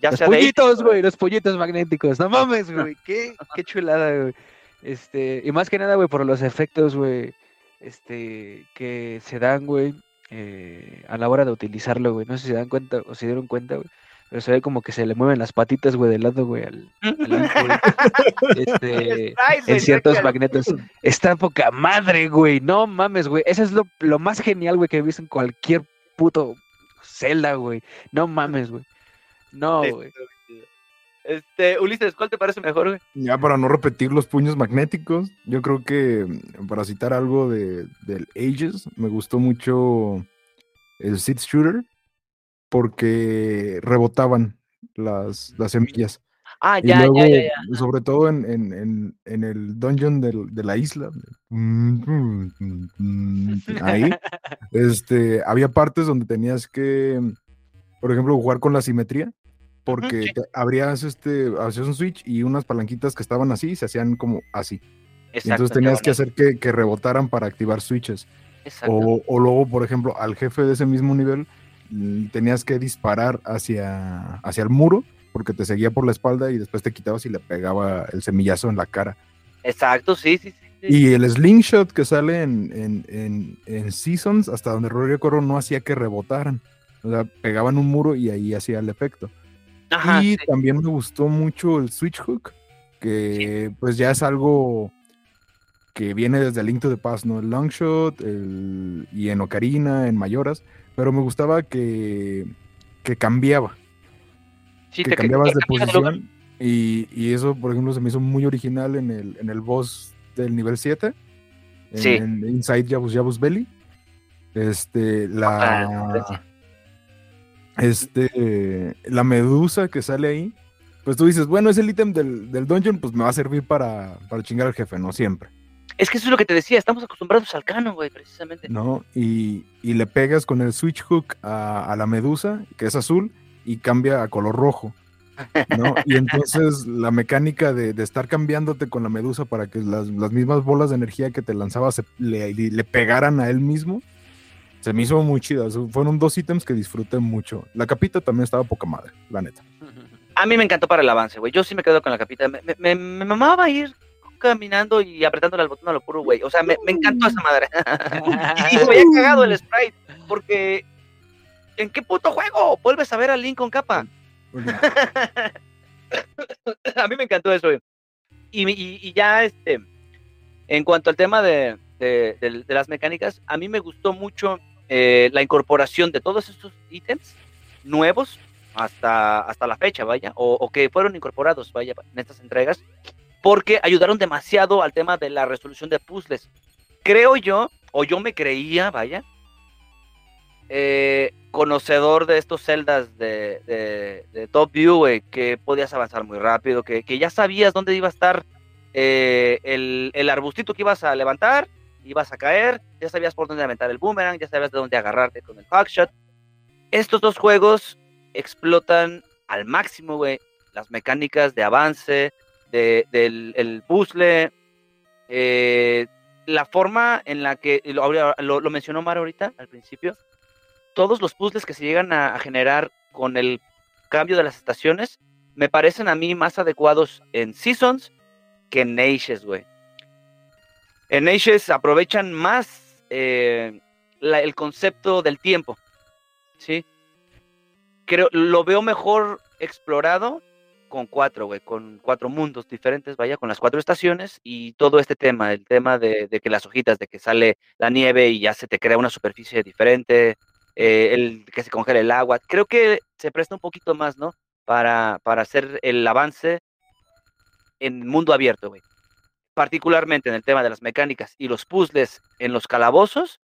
ya Los sea pollitos, güey, los pollitos magnéticos. No mames, güey. Qué, qué chulada, güey. Este, y más que nada, güey, por los efectos, güey, este, que se dan, güey, eh, a la hora de utilizarlo, güey. No sé si se dan cuenta o se dieron cuenta, güey. Pero se ve como que se le mueven las patitas, güey, de lado, güey, al, al. Este, en ciertos magnetos. Está poca madre, güey. No mames, güey. Eso es lo, lo más genial, güey, que he visto en cualquier puto Zelda, güey. No mames, güey. No, Sí, güey. Este, Ulises, ¿cuál te parece mejor, güey? Ya para no repetir los puños magnéticos, yo creo que mm, para citar algo de, del Ages, me gustó mucho el Seed Shooter porque rebotaban las, las semillas. Ah, Y ya, luego, ya, ya, ya. sobre todo en, en- en- en el dungeon del- de la isla, ahí, este, había partes donde tenías que, por ejemplo, jugar con la simetría, porque sí. abrías este, hacías un switch y unas palanquitas que estaban así se hacían como así. Exacto, entonces tenías que hacer que, que rebotaran para activar switches. Exacto. O, o luego, por ejemplo, al jefe de ese mismo nivel, mm, tenías que disparar hacia, hacia el muro, porque te seguía por la espalda y después te quitabas y le pegaba el semillazo en la cara. Exacto, sí, sí, sí. Y el slingshot que sale en, en, en, en Seasons, hasta donde Rory recuerdo, no hacía que rebotaran. O sea, pegaban un muro y ahí hacía el efecto. Ajá, y sí. también me gustó mucho el Switch Hook, que pues ya es algo que viene desde Link to the Past, ¿no? El Longshot el, y en Ocarina, en Mayoras, pero me gustaba que, que cambiaba, Sí, que te- cambiabas de te posición y, y eso, por ejemplo, se me hizo muy original en el, en el boss del nivel 7, en, Inside Yabus Yabus Belly. Este, la. Este, la medusa que sale ahí, pues tú dices, bueno, es el ítem del, del dungeon, pues me va a servir para, para chingar al jefe, no siempre, Es que eso es lo que te decía, estamos acostumbrados al canon, güey, precisamente. ¿no? Y, y le pegas con el switch hook a, a la medusa, que es azul, y cambia a color rojo, ¿no? Y entonces la mecánica de, de estar cambiándote con la medusa para que las, las mismas bolas de energía que te lanzaba se, le, le- le pegaran a él mismo, se me hizo muy chida. Fueron dos ítems que disfruté mucho. La capita también estaba poca madre, la neta. A mí me encantó para el avance, güey. Yo sí me quedo con la capita. Me, me, me- mamaba ir caminando y apretándole al botón a lo puro, güey. O sea, me, me encantó esa madre. y me había cagado el sprite. Porque, ¿en qué puto juego vuelves a ver a Link con capa? a mí me encantó eso, güey. Y- y ya, este, en cuanto al tema de, de- las mecánicas, a mí me gustó mucho eh, la incorporación de todos estos ítems nuevos hasta, hasta la fecha, vaya, o, que fueron incorporados, vaya, en estas entregas, porque ayudaron demasiado al tema de la resolución de puzzles. Creo yo, o yo me creía, vaya, eh, conocedor de estos celdas de, Top View, que podías avanzar muy rápido, que, que ya sabías dónde iba a estar eh, el, el arbustito que ibas a levantar, ibas a caer, ya sabías por dónde aventar el boomerang, ya sabías de dónde agarrarte con el hookshot. Estos dos juegos explotan al máximo, güey, las mecánicas de avance, de, del el puzzle, eh, la forma en la que, lo, mencionó Mar ahorita al principio, todos los puzzles que se llegan a, a generar con el cambio de las estaciones me parecen a mí más adecuados en Seasons que en Ages, güey. En Ages aprovechan más eh, la- el concepto del tiempo, ¿sí? Creo, lo veo mejor explorado con cuatro, güey, con cuatro mundos diferentes, vaya, con las cuatro estaciones y todo este tema, el tema de, que las hojitas, de que sale la nieve y ya se te crea una superficie diferente, eh, el que se congela el agua. Creo que se presta un poquito más, ¿no? Para, para hacer el avance en mundo abierto, güey. Particularmente en el tema de las mecánicas y los puzzles en los calabozos,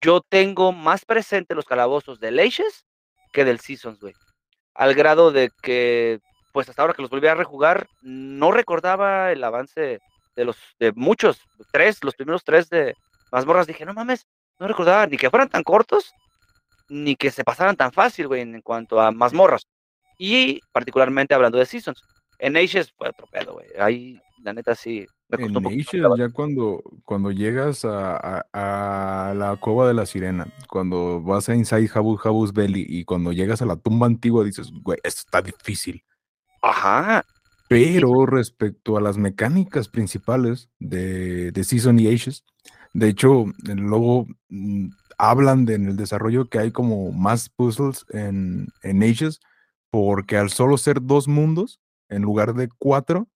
yo tengo más presente los calabozos del Ages que del Seasons, güey. Al grado de que, pues hasta ahora que los volví a rejugar, no recordaba el avance de los, de muchos, tres, los primeros tres de mazmorras. Dije, no mames, no recordaba ni que fueran tan cortos, ni que se pasaran tan fácil, güey, en cuanto a mazmorras. Y particularmente hablando de Seasons. En Ages fue otro pedo, güey. Ahí, la neta, sí, En trabajo. ya cuando, cuando llegas a, a- a la cueva de la sirena, cuando vas a Inside Habus Habus Belly y cuando llegas a la tumba antigua, dices, güey, esto está difícil. Ajá, Pero respecto a las mecánicas principales de, de Season y Ages, de hecho, luego mm, hablan de, en el desarrollo que hay como más puzzles en, en Ages, porque al solo ser dos mundos, en lugar de cuatro,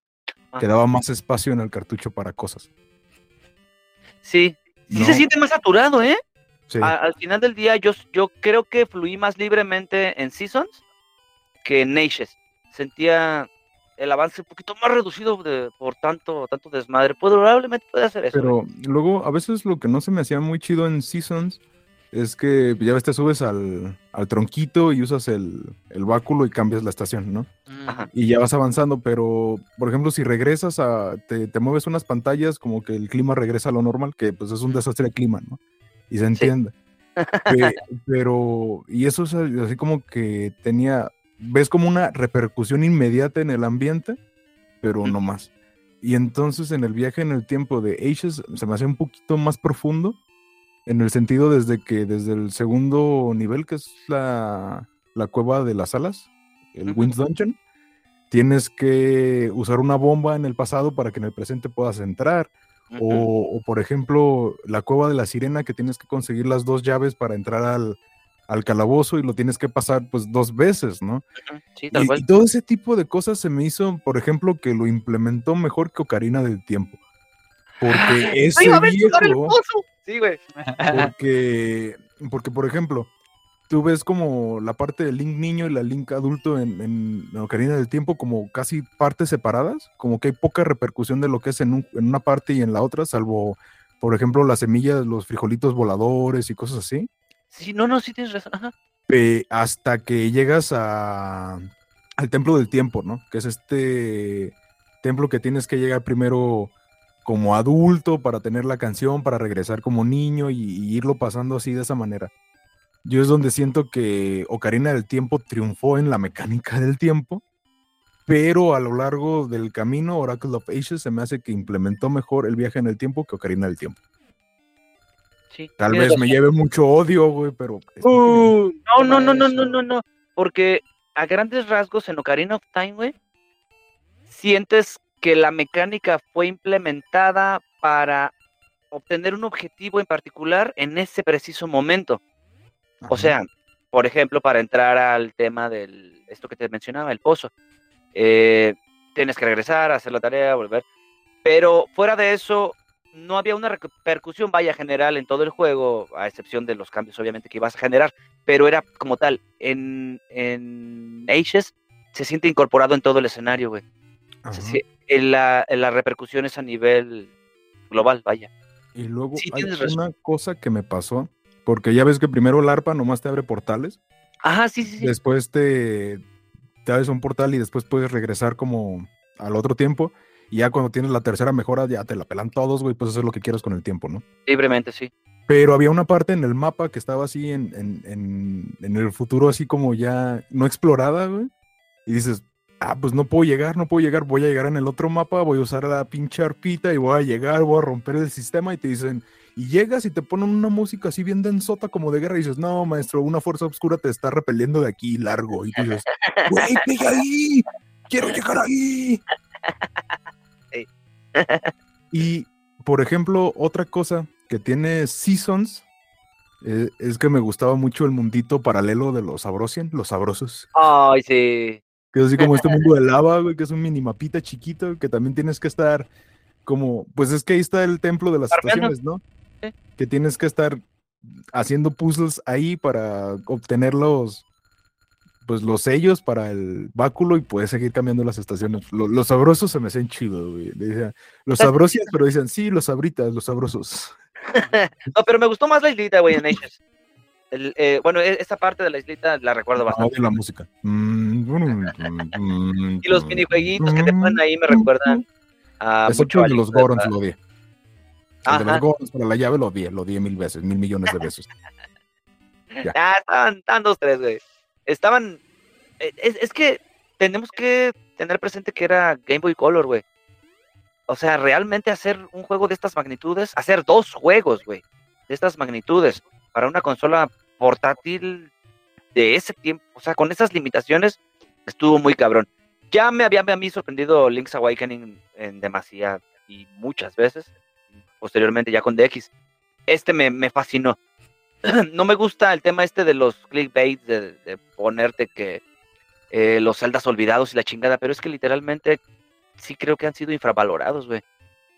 Ajá. quedaba más espacio en el cartucho para cosas. sí. Sí No. se siente más saturado, ¿eh? Sí. A- al final del día, yo, yo creo que fluí más libremente en Seasons que en Ages. Sentía el avance un poquito más reducido de, por tanto, tanto desmadre. Probablemente puede hacer eso. Pero luego, a veces lo que no se me hacía muy chido en Seasons es que ya ves, te subes al, al tronquito y usas el, el báculo y cambias la estación, ¿no? Ajá. Y ya vas avanzando, pero por ejemplo, si regresas a, te, te mueves unas pantallas, como que el clima regresa a lo normal, que pues es un desastre de clima, ¿no? Y se entiende. Pe- pero, y eso es así como que tenía, ves como una repercusión inmediata en el ambiente, pero no más. Y entonces en el viaje en el tiempo de Ages se me hace un poquito más profundo, en el sentido desde que desde el segundo nivel, que es la, la cueva de las alas, el Ujú. Winds Dungeon, tienes que usar una bomba en el pasado para que en el presente puedas entrar. O, o, por ejemplo, la cueva de la sirena que tienes que conseguir las dos llaves para entrar al, al calabozo y lo tienes que pasar pues dos veces, ¿no? Sí, tal Y, cual. y todo ese tipo de cosas se me hizo, por ejemplo, que lo implementó mejor que Ocarina del Tiempo. Porque ese ¡Iba a mencionar el viejo, pozo! Sí, güey. porque, porque por ejemplo, tú ves como la parte del Link niño y la Link adulto en, en Ocarina del Tiempo como casi partes separadas, como que hay poca repercusión de lo que es en, un- en una parte y en la otra, salvo, por ejemplo, las semillas, los frijolitos voladores y cosas así. Sí, no, no, sí tienes razón. Ajá. eh, hasta que llegas a, al Templo del Tiempo, ¿no? Que es este templo que tienes que llegar primero como adulto para tener la canción, para regresar como niño y, y irlo pasando así de esa manera. Yo es donde siento que Ocarina del Tiempo triunfó en la mecánica del tiempo, pero a lo largo del camino Oracle of Ages se me hace que implementó mejor el viaje en el tiempo que Ocarina del Tiempo. Sí, Tal vez me lleve mucho odio, güey, pero... Uh, no, no, no, no, no, no, no. Porque a grandes rasgos en Ocarina of Time, güey, sientes que la mecánica fue implementada para obtener un objetivo en particular en ese preciso momento. O sea, por ejemplo, para entrar al tema del, esto que te mencionaba, el pozo, eh, tienes que regresar, hacer la tarea, volver. Pero fuera de eso, no había una repercusión, vaya, general en todo el juego, a excepción de los cambios, obviamente, que ibas a generar. Pero era como tal, en, en Ages se siente incorporado en todo el escenario, güey. Se en la, en la repercusión es a nivel global, vaya. Y luego Sí, hay razón. una cosa que me pasó Porque ya ves que primero el arpa nomás te abre portales. Ajá, sí, sí, sí. Después te, te abres un portal y después puedes regresar como al otro tiempo. Y ya cuando tienes la tercera mejora, ya te la pelan todos, güey. Puedes hacer lo que quieras con el tiempo, ¿no? Libremente, sí. Pero había una parte en el mapa que estaba así en, en, en, en el futuro, así como ya no explorada, güey. Y dices, ah, pues no puedo llegar, no puedo llegar, voy a llegar en el otro mapa, voy a usar la pinche arpita y voy a llegar, voy a romper el sistema y te dicen, y llegas y te ponen una música así bien densota como de guerra y dices, no, maestro, una fuerza oscura te está repeliendo de aquí largo. Y tú dices, güey, pega ahí, quiero llegar ahí. Sí. y, por ejemplo, otra cosa que tiene Seasons eh, es que me gustaba mucho el mundito paralelo de los Sabrosian, los sabrosos. Ay, sí. Que es así como este mundo de lava, güey, que es un minimapita chiquito, que también tienes que estar como, pues es que ahí está el templo de las estaciones, ¿no? Que tienes que estar haciendo puzzles ahí para obtener los, pues los sellos para el báculo y puedes seguir cambiando las estaciones. Lo- los sabrosos se me hacen chido, güey. Decía, los sabrosias, pero dicen, sí, los sabritas, los sabrosos. No, pero me gustó más la islita, güey, en Ages. El, eh, bueno, e- esa parte de la islita la recuerdo bastante. Odio la música. Y los minijueguitos que te ponen ahí me recuerdan a Excepto de los Gorons, lo odié. El de los. Gorons para la llave lo odié, lo odié mil veces, mil millones de veces. Ah, estaban, estaban dos, tres, güey. Estaban. eh, Es, es que tenemos que tener presente que era Game Boy Color, güey. O sea, realmente hacer un juego de estas magnitudes, hacer dos juegos, güey, de estas magnitudes para una consola portátil de ese tiempo, o sea, con esas limitaciones, estuvo muy cabrón. Ya me había a mí sorprendido Link's Awakening en demasía y muchas veces, posteriormente ya con DX. Este me, me fascinó no me gusta el tema este de los clickbait, de, ponerte que eh, los celdas olvidados y la chingada, pero es que literalmente sí creo que han sido infravalorados, güey.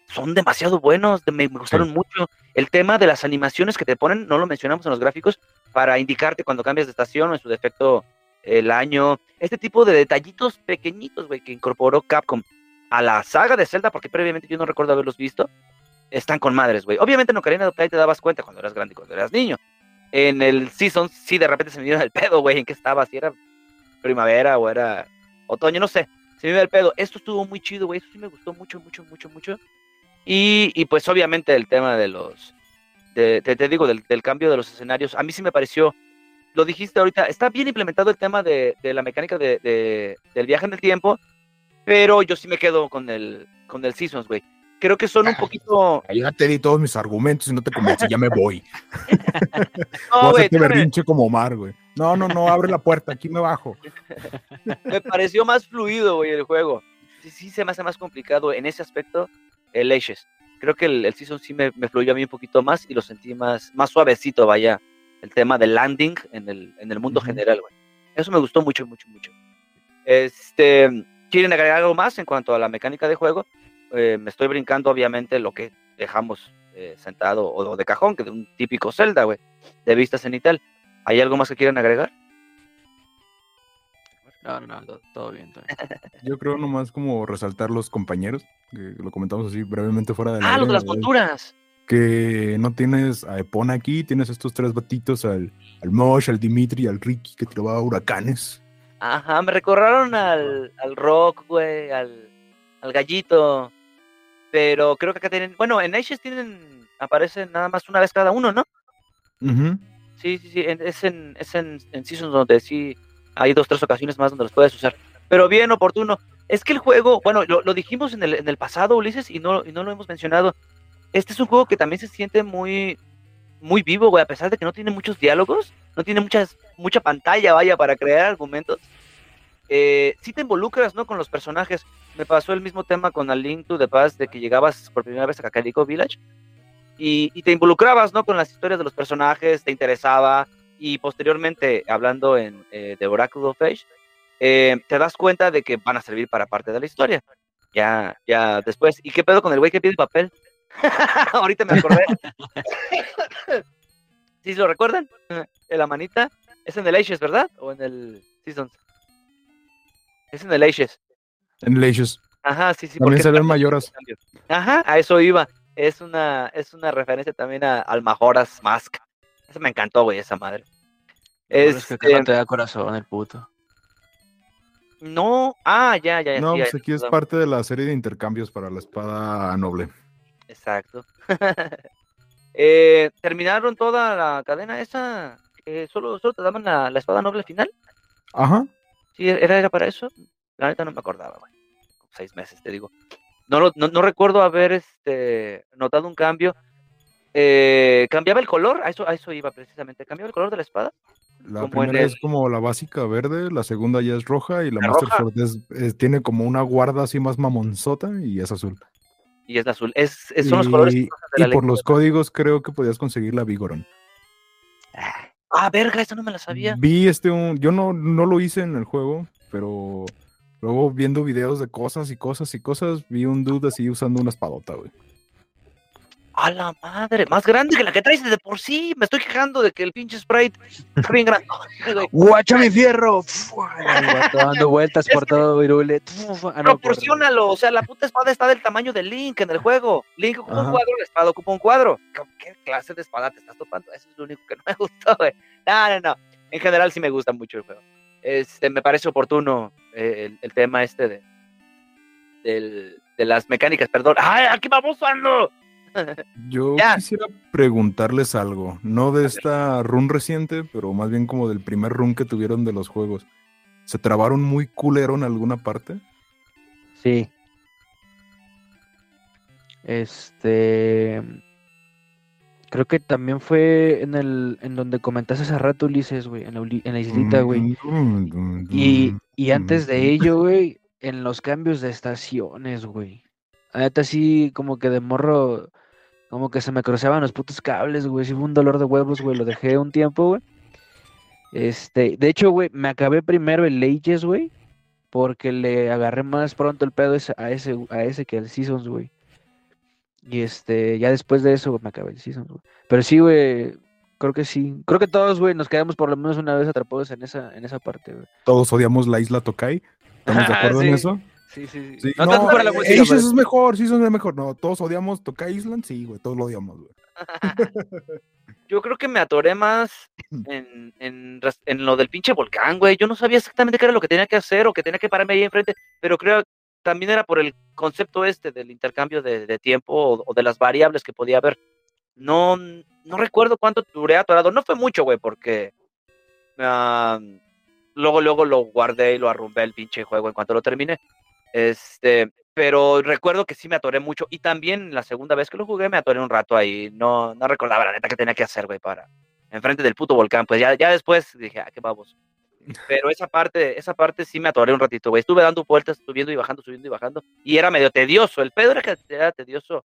Son demasiado buenos, me, me gustaron mucho. El tema de las animaciones que te ponen, no lo mencionamos en los gráficos, para indicarte cuando cambias de estación o en su defecto el año. Este tipo de detallitos pequeñitos, güey, que incorporó Capcom a la saga de Zelda, porque previamente yo no recuerdo haberlos visto, están con madres, güey. Obviamente en Ocarina of Time te dabas cuenta cuando eras grande y cuando eras niño. En el Season, sí, de repente se me dio el pedo, güey, en qué estaba, si era primavera o era otoño, no sé. Se me dio el pedo. Esto estuvo muy chido, güey. Esto sí me gustó mucho, mucho, mucho, mucho. Y, y pues obviamente el tema de los, de- te, te digo, del, del cambio de los escenarios, a mí sí me pareció, lo dijiste ahorita, está bien implementado el tema de, de la mecánica de, de- del viaje en el tiempo, pero yo sí me quedo con el, con el Seasons, güey. Creo que son un poquito... Ahí ya te di todos mis argumentos y no te convencí, ya me voy. No, Voy a hacerte berrinche como Omar, güey. No, no, no, abre la puerta, aquí me bajo. me pareció más fluido, güey, el juego. Sí, sí, se me hace más complicado en ese aspecto el Ashes. Creo que el, el Season sí me, me fluyó a mí un poquito más y lo sentí más, más suavecito, vaya, el tema del landing en el, en el mundo Ujú. general, güey. Eso me gustó mucho, mucho, mucho. Este, ¿quieren agregar algo más en cuanto a la mecánica de juego? Eh, me estoy brincando, obviamente, lo que dejamos eh, sentado o, o de cajón, que de un típico Zelda, güey, de vista cenital. ¿Hay algo más que quieran agregar? No, no, todo, todo bien, todo bien. Yo creo nomás como resaltar los compañeros, que lo comentamos así brevemente fuera de Ah, lo de las monturas. Que no tienes a Epona aquí, tienes estos tres batitos, al, al Mosh, al Dimitri y al Ricky, que tiraba huracanes. Ajá, me recordaron al, al rock, güey, al, al gallito. Pero creo que acá tienen. Bueno, en Ashes tienen. Aparecen nada más una vez cada uno, ¿no? Ujú. Sí, sí, sí. en- es en, es en, en Seasons donde sí hay dos, tres ocasiones más donde los puedes usar. Pero bien oportuno. Es que el juego, bueno, lo, lo dijimos en el, en el pasado, Ulises, y no, y no lo hemos mencionado. Este es un juego que también se siente muy, muy vivo, güey, a pesar de que no tiene muchos diálogos, no tiene muchas, mucha pantalla, vaya, para crear argumentos. Eh, sí te involucras, ¿no? Con los personajes. Me pasó el mismo tema con A Link to the Past, de que llegabas por primera vez a Kakariko Village y, y te involucrabas, ¿no? Con las historias de los personajes, te interesaba y posteriormente, hablando en eh, The Oracle of Age, eh, te das cuenta de que van a servir para parte de la historia. Ya, ya después. ¿Y qué pedo con el güey que pide papel? Ahorita me acordé. ¿Sí lo recuerdan? De la manita. Es en el Ages, ¿verdad? ¿O en el Seasons? Es en el Ages. En Leishes. Ajá, sí, sí. También porque se ven cambia- mayoras. Ajá, a eso iba. Es una, es una referencia también a, al Majora's Mask. Esa me encantó, güey, esa madre. Es que acá Este, no te da corazón el puto. no, ah, ya, ya, ya. No, sí, pues aquí es parte de la serie de intercambios para la espada noble. Exacto. Eh, ¿Terminaron toda la cadena esa? Eh, ¿solo, ¿Solo te daban la, la espada noble final? Ajá. Sí, era, era para eso. La neta no me acordaba, güey. Como Seis meses, te digo. No, lo- no, no recuerdo haber este, notado un cambio. Eh, ¿Cambiaba el color? A eso, a eso iba precisamente. ¿Cambiaba el color de la espada? La Como primera es como la básica verde, la segunda ya es roja y la, La Master. Sword es- es- tiene como una guarda así más mamonzota y es azul. Y es azul. Es, es- son los colores y, que usan de y la por ley. los códigos creo que podías conseguir la Vigoron. Ah, verga, eso no me la sabía. Vi este un, yo no, no lo hice en el juego, pero luego viendo videos de cosas y cosas y cosas, vi un dude así usando una espadota, güey. A la madre, más grande que la que traes de por sí. Me estoy quejando de que el pinche sprite está bien grande. ¡Guacha mi fierro! Dando vueltas por todo Virule. Fua, ah, no, por- Proporciónalo, o sea, la puta espada está del tamaño de Link en el juego. Link ocupa un cuadro, la espada ocupa un cuadro. ¿Qué- ¿Qué clase de espada te estás topando? Eso es lo único que no me gustó, güey. No, no, no. En general sí me gusta mucho el juego. Este, me parece oportuno eh, el, el tema este de, del- de las mecánicas, perdón. ¡Ay, aquí vamos ando! Yo Ya. quisiera preguntarles algo, no de esta run reciente, pero más bien como del primer run que tuvieron de los juegos. ¿Se trabaron muy culero en alguna parte? Sí. Este. Creo que también fue en el en donde comentaste hace rato, Ulises, güey, en la, en la islita, güey. Mm, Y, y antes de mm. ello, güey, en los cambios de estaciones, güey. Neta sí, como que de morro, como que se me cruzaban los putos cables, güey. Sí fue un dolor de huevos, güey. Lo dejé un tiempo, güey. Este, de hecho, güey, me acabé primero el Ages, güey. Porque le agarré más pronto el pedo ese- a ese, a ese que al Seasons, güey. Y este, ya después de eso, güey, me acabé el Seasons, güey. Pero sí, güey, creo que sí. Creo que todos, güey, nos quedamos por lo menos una vez atrapados en esa, en esa parte, güey. Todos odiamos la isla Tokai. ¿Estamos de acuerdo en eso? Sí, sí, sí. Sí, no, no, la eh, música, Aces pero- es mejor, sí, es mejor. No, todos odiamos Tokai Island, sí, güey, todos lo odiamos, güey. Yo creo que me atoré más en, en, lo del pinche volcán, güey. Yo no sabía exactamente qué era lo que tenía que hacer o que tenía que pararme ahí enfrente, pero creo también era por el concepto este del intercambio de, de tiempo o, o de las variables que podía haber. No, no recuerdo cuánto duré atorado. No fue mucho, güey, porque ah, luego, luego lo guardé y lo arrumbé el pinche juego en cuanto lo terminé. Este, pero recuerdo que sí me atoré mucho. Y también la segunda vez que lo jugué me atoré un rato ahí. No, no recordaba la neta que tenía que hacer, güey, para enfrente del puto volcán. Pues ya, ya después dije, ah, qué babos. Pero esa parte, esa parte sí me atoré un ratito, güey. Estuve dando vueltas, subiendo y bajando, subiendo y bajando. Y era medio tedioso. El pedo era que era tedioso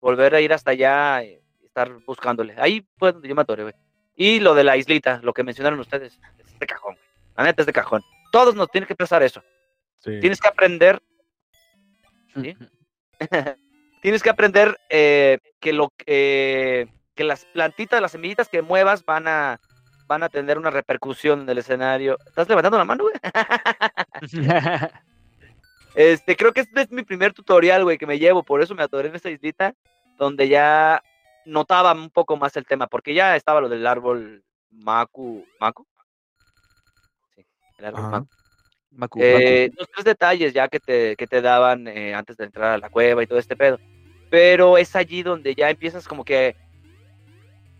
volver a ir hasta allá y estar buscándole. Ahí fue donde yo me atoré, güey. Y lo de la islita, lo que mencionaron ustedes, es de cajón, güey. La neta es de cajón. Todos nos tienen que pensar eso. Sí. Tienes que aprender ¿Sí? tienes que aprender eh, que lo que que las plantitas, las semillitas que muevas van a van a tener una repercusión en el escenario. ¿Estás levantando la mano, güey? Este, creo que este es mi primer tutorial, güey, que me llevo, por eso me atoré en esta islita, donde ya notaba un poco más el tema, porque ya estaba lo del árbol Maku, ¿Maku? Sí, el árbol Ajá. Maku. Macu, Eh, los tres detalles ya que te, que te daban eh, antes de entrar a la cueva y todo este pedo. Pero es allí donde ya empiezas como que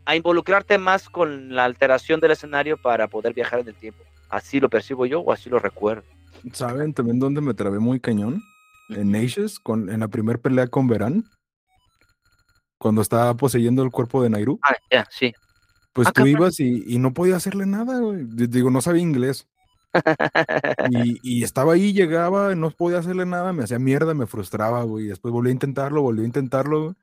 a involucrarte más con la alteración del escenario para poder viajar en el tiempo. Así lo percibo yo o así lo recuerdo. ¿Saben también dónde me trabé muy cañón? En Aces, con, en la primer pelea con Verán. Cuando estaba poseyendo el cuerpo de Nairu. Ah, ya, sí. Pues Ah, tú cabrón. ibas y, y no podía hacerle nada, güey. Digo, no sabía inglés. Y, y estaba ahí, llegaba, no podía hacerle nada, me hacía mierda, me frustraba, güey. y Después volví a intentarlo, volví a intentarlo, güey.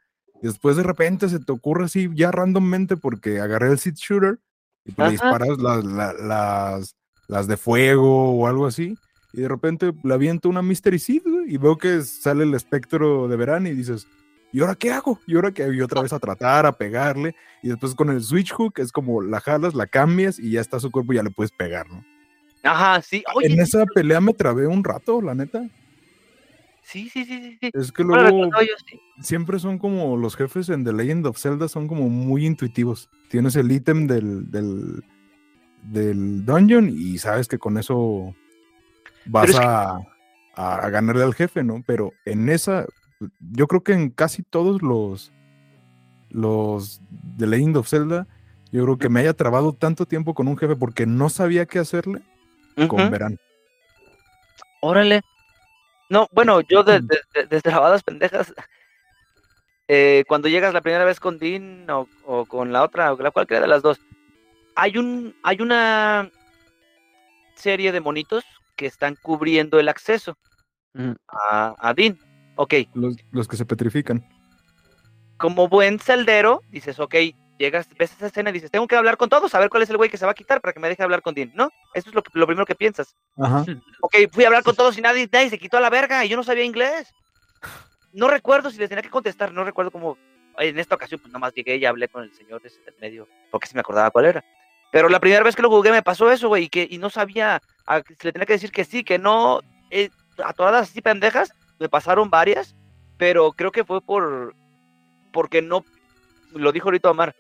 Después de repente se te ocurre así, ya randommente, porque agarré el seed shooter y pues le disparas las, la- las, las de fuego o algo así. Y de repente le aviento una Mystery Seed, güey, y veo que sale el espectro de verano y dices, ¿y ahora qué hago? ¿Y ahora hago? Y otra vez a tratar, a pegarle. Y después con el switch hook es como la jalas, la cambias y ya está su cuerpo y ya le puedes pegar, ¿no? Ajá, sí. Oye, en sí, esa pelea me trabé un rato, la neta. sí, sí, sí, sí. Es que luego yo, sí. siempre son como los jefes en The Legend of Zelda son como muy intuitivos. tienes el ítem del, del, del dungeon y sabes que con eso vas que- a, a ganarle al jefe, ¿no? Pero en esa, yo creo que en casi todos los, los The Legend of Zelda, yo creo que me haya trabado tanto tiempo con un jefe porque no sabía qué hacerle con. Verán. Órale. No, bueno, yo de- de- de- desde lavadas pendejas, eh, cuando llegas la primera vez con Dean o, o con la otra, o la cualquiera de las dos, hay un, hay una serie de monitos que están cubriendo el acceso Ujú. a, a Dean. Ok, Los, los que se petrifican. como buen celdero, dices, ok, llegas, ves esa escena y dices, tengo que hablar con todos, a ver cuál es el güey que se va a quitar para que me deje hablar con Dean, ¿no? Eso es lo, que- lo primero que piensas. Ajá. Ok, fui a hablar con todos y nadie, nadie se quitó a la verga y yo no sabía inglés. No recuerdo si les tenía que contestar, no recuerdo cómo. En esta ocasión, pues nomás llegué y hablé con el señor ese del medio, porque sí me acordaba cuál era. Pero la primera vez que lo jugué me pasó eso, güey, y, que, y no sabía, a- si le tenía que decir que sí, que no. eh, a todas así pendejas, me pasaron varias, pero creo que fue por. Porque no. Lo dijo ahorita Omar,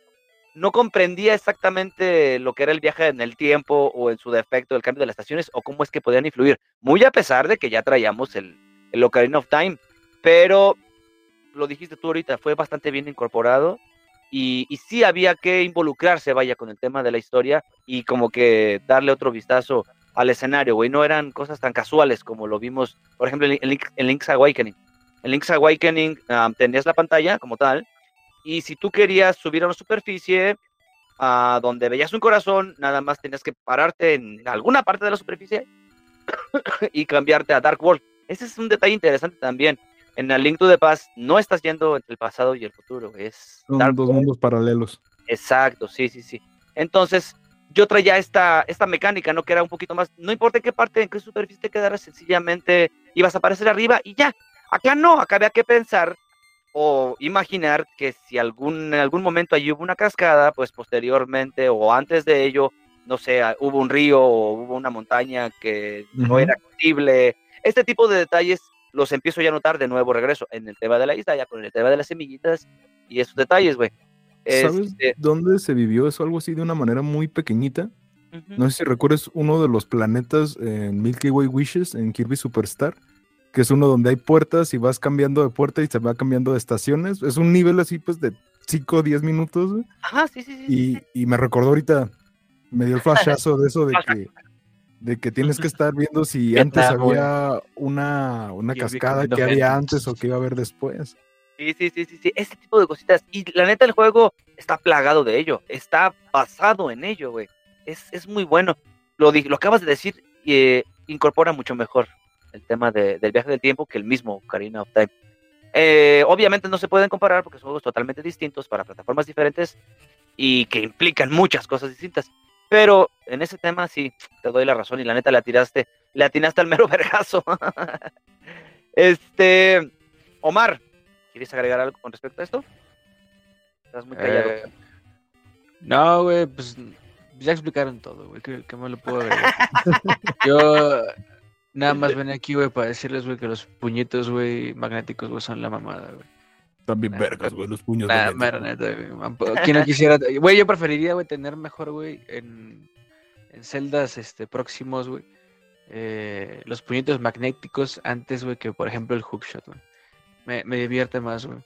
no comprendía exactamente lo que era el viaje en el tiempo o en su defecto el cambio de las estaciones o cómo es que podían influir. Muy a pesar de que ya traíamos el, el Ocarina of Time, pero lo dijiste tú ahorita, fue bastante bien incorporado y, y sí había que involucrarse, vaya, con el tema de la historia y como que darle otro vistazo al escenario, güey. No eran cosas tan casuales como lo vimos, por ejemplo, en, Link- en Link's Awakening. En Link's Awakening ah, tenías la pantalla como tal y si tú querías subir a una superficie a donde veías un corazón, nada más tenías que pararte en alguna parte de la superficie y cambiarte a Dark World. Ese es un detalle interesante también. En el Link to the Past no estás yendo entre el pasado y el futuro, es Son Dark dos World. mundos paralelos. Exacto, sí, sí, sí. Entonces, yo traía esta, esta mecánica, ¿no? Que era un poquito más, no importa en qué parte, en qué superficie te quedaras, sencillamente ibas a aparecer arriba y ya. Acá no, acá había que pensar o imaginar que si algún, en algún momento allí hubo una cascada, pues posteriormente o antes de ello, no sé, ah, hubo un río o hubo una montaña que no era accesible. Este tipo de detalles los empiezo ya a notar de nuevo regreso en el tema de la isla, ya con el tema de las semillitas y esos detalles, güey. ¿Sabes Este, dónde se vivió eso? Algo así de una manera muy pequeñita. No sé si recuerdas uno de los planetas en Milky Way Wishes en Kirby Superstar, que es uno donde hay puertas y vas cambiando de puerta y se va cambiando de estaciones. Es un nivel así pues de 5 o 10 minutos. güey. Ajá, sí, sí, sí. Y, y me recordó ahorita, me dio el flashazo de eso de que, de que tienes que estar viendo si antes había una, una cascada que había antes o que iba a haber después. Sí, sí, sí, sí, sí, ese tipo de cositas. Y la neta, el juego está plagado de ello, está basado en ello, güey. Es, es muy bueno. Lo, di- lo acabas de decir y eh, incorpora mucho mejor el tema de- del viaje del tiempo que el mismo Ocarina of Time. Eh, obviamente no se pueden comparar porque son juegos totalmente distintos para plataformas diferentes y que implican muchas cosas distintas. Pero en ese tema sí, te doy la razón y la neta le atiraste, le atinaste al mero vergazo. este, Omar, ¿quieres agregar algo con respecto a esto? Estás muy callado. Eh, no, güey, pues ya explicaron todo, güey. ¿Qué, qué más lo puedo agregar? Yo nada más venía aquí, güey, para decirles, güey, que los puñitos, güey, magnéticos, güey, son la mamada, güey. También Nah, vergas, güey, los puños. Nah, neta, güey. Mampo- ¿Quién no quisiera? Güey, yo preferiría, güey, tener mejor, güey, en, en celdas este, próximos, güey. eh, los puñitos magnéticos antes, güey, que por ejemplo el hookshot, güey. Me, me divierte más, güey.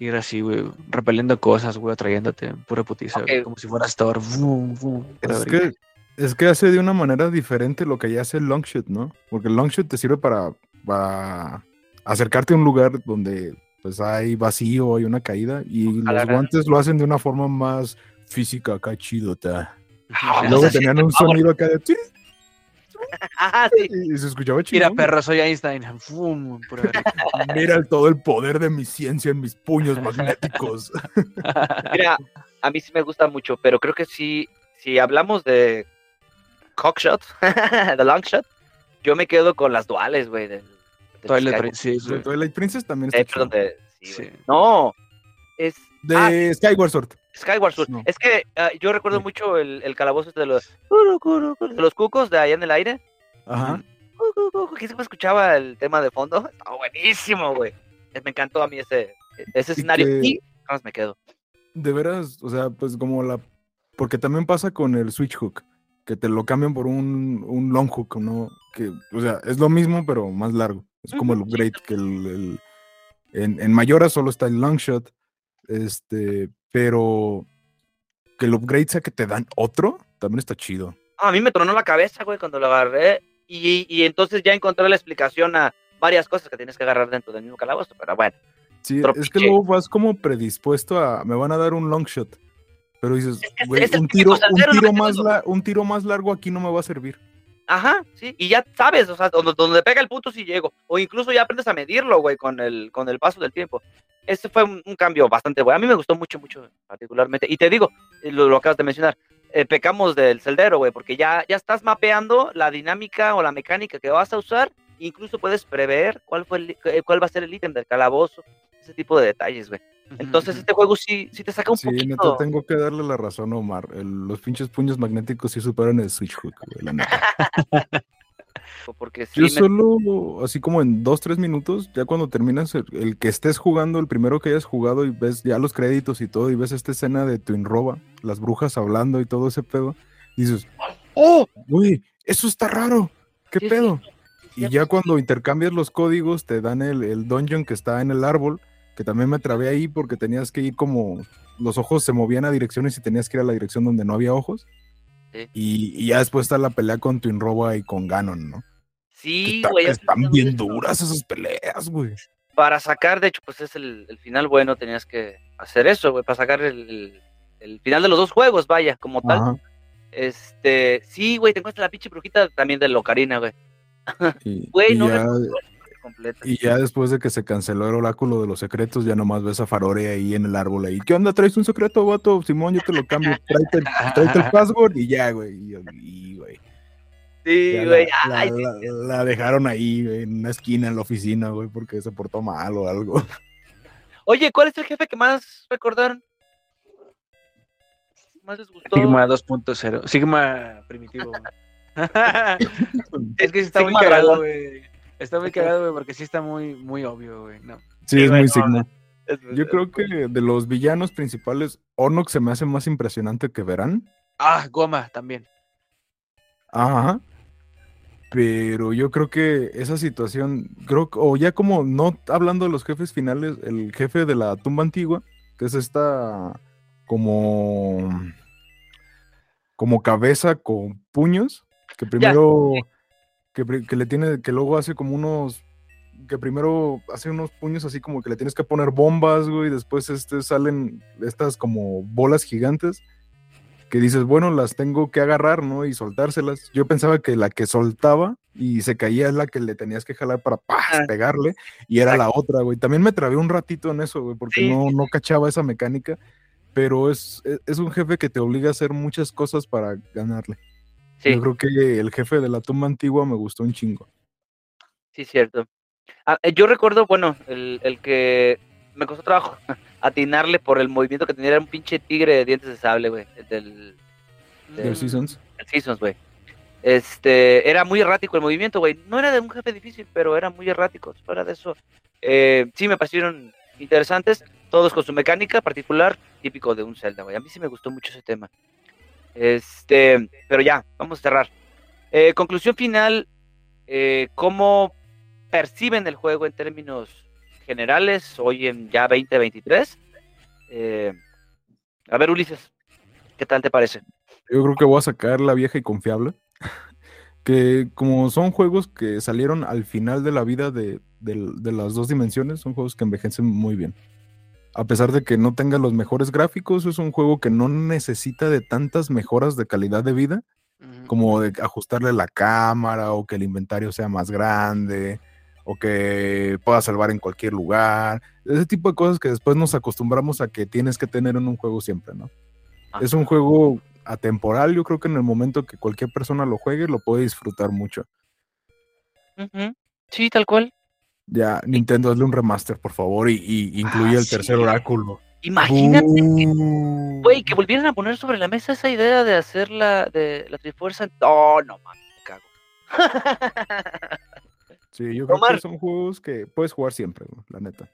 Ir así, güey, repeliendo cosas, güey, atrayéndote pura putiza, güey, Ok. como si fueras Thor. Es que, es que hace de una manera diferente lo que ya hace el longshot, ¿no? Porque el longshot te sirve para, para acercarte a un lugar donde pues hay vacío, hay una caída, y los guantes lo hacen de una forma más física, acá chidota. Ah, Y luego tenían un favor. sonido acá de Ajá, sí. y se escuchaba chido. Mira, perro, soy Einstein. Verga. Mira el- todo el poder de mi ciencia en mis puños magnéticos. Mira, a mí sí me gusta mucho, pero creo que sí, si hablamos de cockshot, de longshot, yo me quedo con las duales, güey. del- del Twilight Princess, güey. Twilight Princess también eh, está perdón, de- sí. No, es De ah, Skyward Sword. Skyward Sword. No. Es que ah, yo recuerdo Sí. mucho el, el calabozo este de los, de los cucos de allá en el aire. Ajá. Que siempre escuchaba el tema de fondo. Está buenísimo, güey. Eh, Me encantó a mí ese, ese escenario. que- Y nada más me quedo. de veras, o sea, pues como la Porque también pasa con el Switch Hook, que te lo cambian por un, un long hook, ¿no? Que, o sea, es lo mismo, pero más largo. Es como el upgrade, que el, el- en, en Mayora solo está el long shot, este, pero que el upgrade sea que te dan otro, también está chido. A mí me tronó la cabeza, güey, cuando lo agarré. Y, y entonces ya encontré la explicación a varias cosas que tienes que agarrar dentro del mismo calabozo. Pero bueno, Sí, es que luego vas como predispuesto a, me van a dar un long shot, pero dices, Es que güey, es el un tiro, un tiro más la- un tiro más largo aquí no me va a servir. Ajá, sí, y ya sabes, o sea, donde, donde pega el punto sí llego. O incluso ya aprendes a medirlo, güey, con el, con el paso del tiempo. Ese fue un, un cambio bastante bueno. A mí me gustó mucho, mucho, particularmente. Y te digo, eh, lo, lo acabas de mencionar, eh, pecamos del celdero, güey, porque ya, ya estás mapeando la dinámica o la mecánica que vas a usar. Incluso puedes prever cuál, fue el- eh, cuál va a ser el ítem del calabozo. Ese tipo de detalles, güey. Entonces este juego sí, sí te saca un Sí, neta, poquito. tengo que darle la razón a Omar. el- los pinches puños magnéticos sí superan el Switch Hook, güey, la neta. Porque sí, Yo me- solo, así como en dos, tres minutos, ya cuando terminas el, el que estés jugando, el primero que hayas jugado y ves ya los créditos y todo, y ves esta escena de Twin Roba, las brujas hablando y todo ese pedo, dices, ¡Oh! Güey, eso está raro. ¿Qué Sí, sí, pedo? Y ya cuando intercambias los códigos, te dan el, el dungeon que está en el árbol, que también me trabé ahí porque tenías que ir como, los ojos se movían a direcciones y tenías que ir a la dirección donde no había ojos. Sí. Y, y ya después está la pelea con Twin Roba y con Ganon, ¿no? Sí, güey. están bien duras esas peleas, güey. para sacar, de hecho, pues es el, el final bueno, tenías que hacer eso, güey, para sacar el, el- final de los dos juegos, vaya, como tal. Este, sí, güey, te encuentras la pinche brujita también de Locarina, güey. Güey, no ya, recuerdo completa. y ya después de que se canceló el oráculo de los secretos, ya nomás ves a Farore ahí en el árbol ahí. ¿Qué onda? ¿Traes un secreto, vato? Simón, yo te lo cambio. Tráete, el- tráete el password y ya, güey. Y, y, güey. Sí, Ya güey, la, ay, la- sí, la- la dejaron ahí, güey, en una esquina en la oficina, güey, porque se portó mal o algo. Oye, ¿cuál es el jefe que más recordaron? ¿Más les gustó? Sigma 2.0. Sigma primitivo. es que sí está muy Sigma cagado, dragón. güey. Está muy cagado, güey, porque sí está muy, muy obvio, güey. No. Sí, Sí, es güey, muy no, signo. Yo creo que de los villanos principales, Onox se me hace más impresionante que Verán. Ah, Goma también. Ajá. Pero yo creo que esa situación, creo que, o ya como no hablando de los jefes finales, el jefe de la tumba antigua, que es esta como como cabeza con puños, que primero que, que le tiene, que luego hace como unos que primero hace unos puños así como que le tienes que poner bombas, güey, y después este salen estas como bolas gigantes que dices, bueno, las tengo que agarrar, ¿no? Y soltárselas. Yo pensaba que la que soltaba y se caía es la que le tenías que jalar para ¡pah! Ah. pegarle, y era la otra, güey. También me trabé un ratito en eso, güey, porque Sí, no, no cachaba esa mecánica, pero es, es, es un jefe que te obliga a hacer muchas cosas para ganarle. Sí, Yo creo que el jefe de la tumba antigua me gustó un chingo. sí, cierto. Ah, eh, yo recuerdo, bueno, el, el que me costó trabajo atinarle por el movimiento que tenía era un pinche tigre de dientes de sable, güey. el Del, Del del- Seasons. el Seasons, güey. Este, era muy errático el movimiento, güey. No era de un jefe difícil, pero era muy errático. Fuera de eso, eh, sí me parecieron interesantes, todos con su mecánica particular, típico de un Zelda, güey. A mí sí me gustó mucho ese tema. Este, pero ya, vamos a cerrar. Eh, conclusión final, eh, ¿cómo perciben el juego en términos generales hoy en ya 2023? Eh, a ver, Ulises, ¿qué tal te parece? Yo creo que voy a sacar la vieja y confiable. que como son juegos que salieron al final de la vida de, del- de las dos dimensiones, son juegos que envejecen muy bien. A pesar de que no tenga los mejores gráficos, es un juego que no necesita de tantas mejoras de calidad de vida, como de ajustarle la cámara o que el inventario sea más grande o que pueda salvar en cualquier lugar. Ese tipo de cosas que después nos acostumbramos a que tienes que tener en un juego siempre, ¿no? Es un juego atemporal, yo creo que en el momento que cualquier persona lo juegue lo puede disfrutar mucho. Sí, tal cual. Ya, Nintendo, hazle un remaster, por favor, y, y incluye Ah, el tercer sí. oráculo. Imagínate, que, Uh. güey, que volvieran a poner sobre la mesa esa idea de hacer la, de la Trifuerza. Oh, no mames, me cago. Sí, yo creo Omar. que son juegos que puedes jugar siempre, la neta.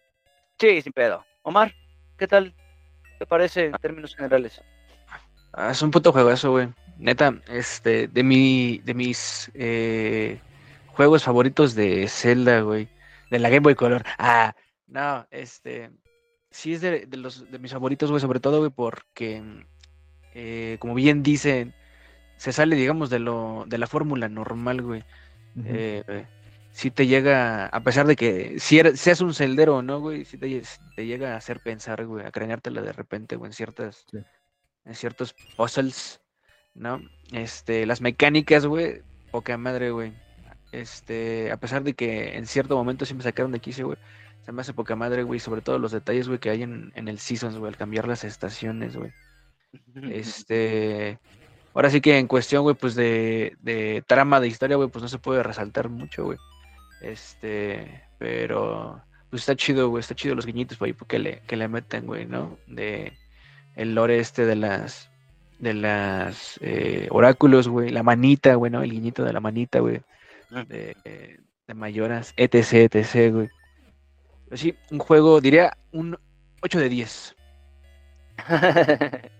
sí, sin pedo. Omar, ¿qué tal te parece en términos generales? Ah, es un puto juegazo, güey. Neta, este, de mi, de mis eh, juegos favoritos de Zelda, güey. De la Game Boy Color. Ah, no, este. Sí es de, de los de mis favoritos, güey, sobre todo, güey, porque eh, como bien dicen, se sale, digamos, de lo, de la fórmula normal, güey. Eh, sí te llega, a pesar de que si eres, seas un celdero o no, güey, sí te, lle- te llega a hacer pensar, güey, a craneártela de repente, güey, en ciertas, Sí. en ciertos puzzles, ¿no? Este, las mecánicas, güey, poca madre, güey. Este, a pesar de que en cierto momento sí me sacaron de quicio, güey, se me hace poca madre, güey, sobre todo los detalles, güey, que hay en, en el Seasons, güey, al cambiar las estaciones, güey. Este, ahora sí que en cuestión, güey, pues de, de trama de historia, güey, pues no se puede resaltar mucho, güey. Este, pero pues está chido, güey, está chido los guiñitos por ahí que le, que le meten, güey, ¿no? De el lore este de las de las eh, oráculos, güey, la manita, güey, ¿no? El guiñito de la manita, güey. De, eh, de mayoras, etc, etc, güey. Pero sí, un juego, diría un 8 de 10.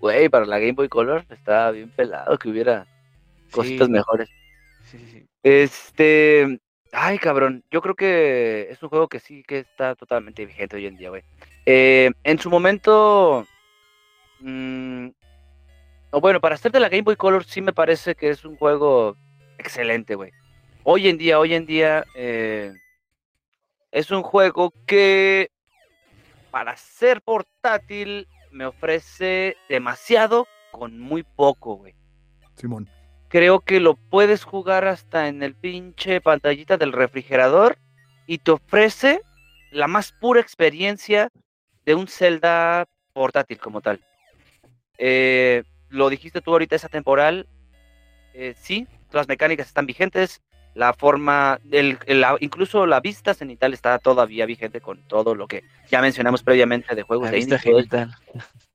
Güey, para la Game Boy Color está bien pelado que hubiera cositas Sí, mejores. sí, sí, sí. Este, ay, cabrón, yo creo que es un juego que sí que está totalmente vigente hoy en día, güey. Eh, en su momento, mm, o bueno, para hacer de la Game Boy Color sí me parece que es un juego excelente, güey. Hoy en día, hoy en día, eh, es un juego que para ser portátil me ofrece demasiado con muy poco, güey Simón. creo que lo puedes jugar hasta en el pinche pantallita del refrigerador y te ofrece la más pura experiencia de un Zelda portátil como tal. Eh, lo dijiste tú ahorita, esa temporal, eh, sí, las mecánicas están vigentes, la forma, el, el- la- incluso la vista cenital está todavía vigente con todo lo que ya mencionamos previamente de juegos La de vista esto, genital.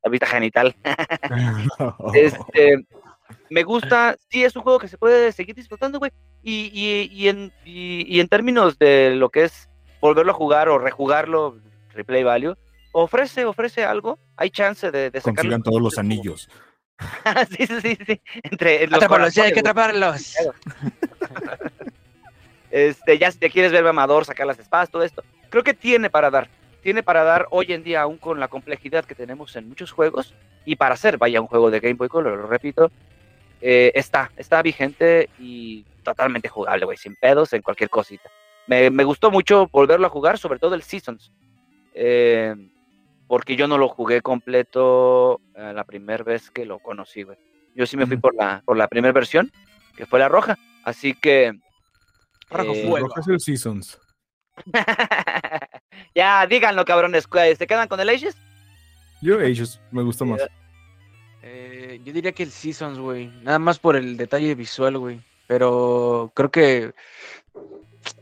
la vista genital. Este, me gusta, sí, es un juego que se puede seguir disfrutando, güey. Y, y, y en, y, y en términos de lo que es volverlo a jugar o rejugarlo, replay value, ofrece, ofrece algo. Hay chance de, de sacarlo. Consigan todos los anillos. sí, sí, sí, sí. Entre los Atrápalos, ya hay que atraparlos. Este, ya si te quieres ver mamador, sacar las espadas, todo esto. Creo que tiene para dar. Tiene para dar hoy en día, aún con la complejidad que tenemos en muchos juegos, y para hacer, vaya, un juego de Game Boy Color, lo repito, eh, está, está vigente y totalmente jugable, güey, sin pedos en cualquier cosita. Me, me gustó mucho volverlo a jugar, sobre todo el Seasons, eh, porque yo no lo jugué completo eh, la primera vez que lo conocí, güey. Yo sí me fui por la, por la primera versión, que fue la roja, así que... Rojo eh, El fuego. rojo es el Seasons. ya, díganlo, cabrones. ¿cu- ¿Se quedan con el Ages? Yo, Ages, me gusta más. Eh, yo diría que el Seasons, güey. Nada más por el detalle visual, güey. Pero creo que.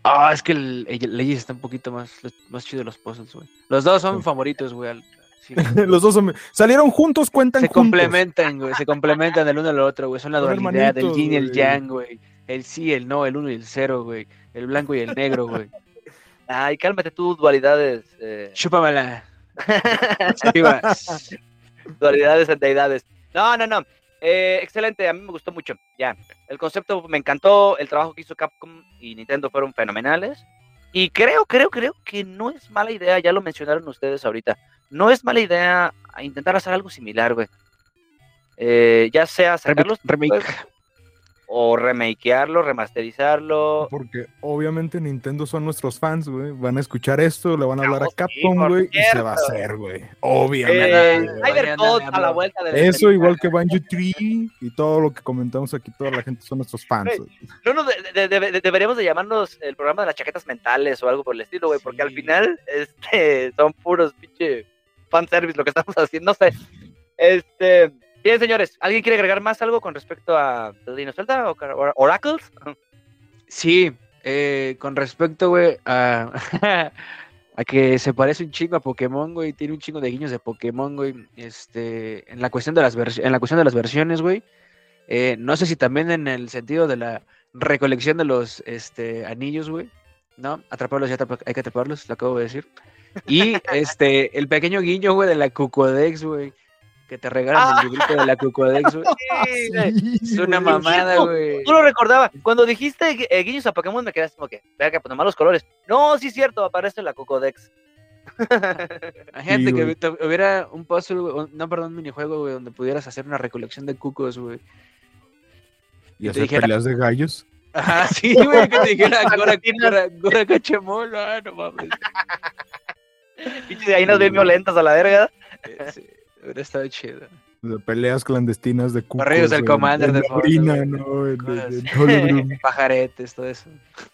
Ah, es que el, el Legends está un poquito más, más chido de los puzzles, güey. Los dos son Sí. favoritos, güey. al- sí. Los dos son- salieron juntos, cuentan Se juntos. complementan, güey. Se complementan el uno al otro, güey. Son la dualidad, el yin y el yang, güey. El sí, el no, el uno y el cero, güey. El blanco y el negro, güey. Ay, cálmate tú, dualidades. eh, Chúpamela. Dualidades deidades. No, no, no. Eh, excelente, a mí me gustó mucho. Ya, el concepto me encantó. El trabajo que hizo Capcom y Nintendo fueron fenomenales. Y creo, creo, creo que no es mala idea. Ya lo mencionaron ustedes ahorita. No es mala idea intentar hacer algo similar, güey. Eh, ya sea sacarlos Remake. pues, o remakearlo, remasterizarlo. Porque obviamente Nintendo son nuestros fans, güey. Van a escuchar esto, le van a hablar a Ah, Capcom, güey, y se va a hacer, güey. Eh, Obviamente. Mañana a la vuelta de la Eso igual que Banjo Tree y todo lo que comentamos aquí, toda la gente son nuestros fans. No, no, de- de- de- de- deberíamos de llamarnos el programa de las chaquetas mentales o algo por el estilo, güey, porque al final este, son puros pinche fanservice lo que estamos haciendo, no sé. Este, bien, señores, ¿alguien quiere agregar más algo con respecto a Zelda o Oracles? Sí, eh, con respecto, güey, a, que se parece un chingo a Pokémon, güey, tiene un chingo de guiños de Pokémon, güey, este, en la cuestión de las en la cuestión de las versiones, güey, eh, no sé si también en el sentido de la recolección de los, este, anillos, güey, ¿no? Atraparlos, ya hay que atraparlos, lo acabo de decir. Y, este, el pequeño guiño, güey, de la Cucodex, güey, que te regalan Ah. el librito de la Cocodex, güey. Sí, Es una güey. mamada, güey. No lo recordaba. Cuando dijiste eh, guiños a Pokémon me quedaste como que, vea que pues nomás los colores. No, sí es cierto, aparece la Cocodex. Imagínate Sí, que güey. hubiera un puzzle, güey, no, perdón, un minijuego, güey, donde pudieras hacer una recolección de cucos, güey. Y te hacer dijera- peleas de gallos. Ajá, sí, güey, que te dijera Gora. Gora, Gora Cachemol, ah, no mames. Pinches gallinas bien violentas a la verga. Eh, Sí, hubiera estado chido. de Peleas clandestinas de cucos. Corridos del Commander de la fondo, orina. ¿no? En Hologram. Pajaretes, todo eso.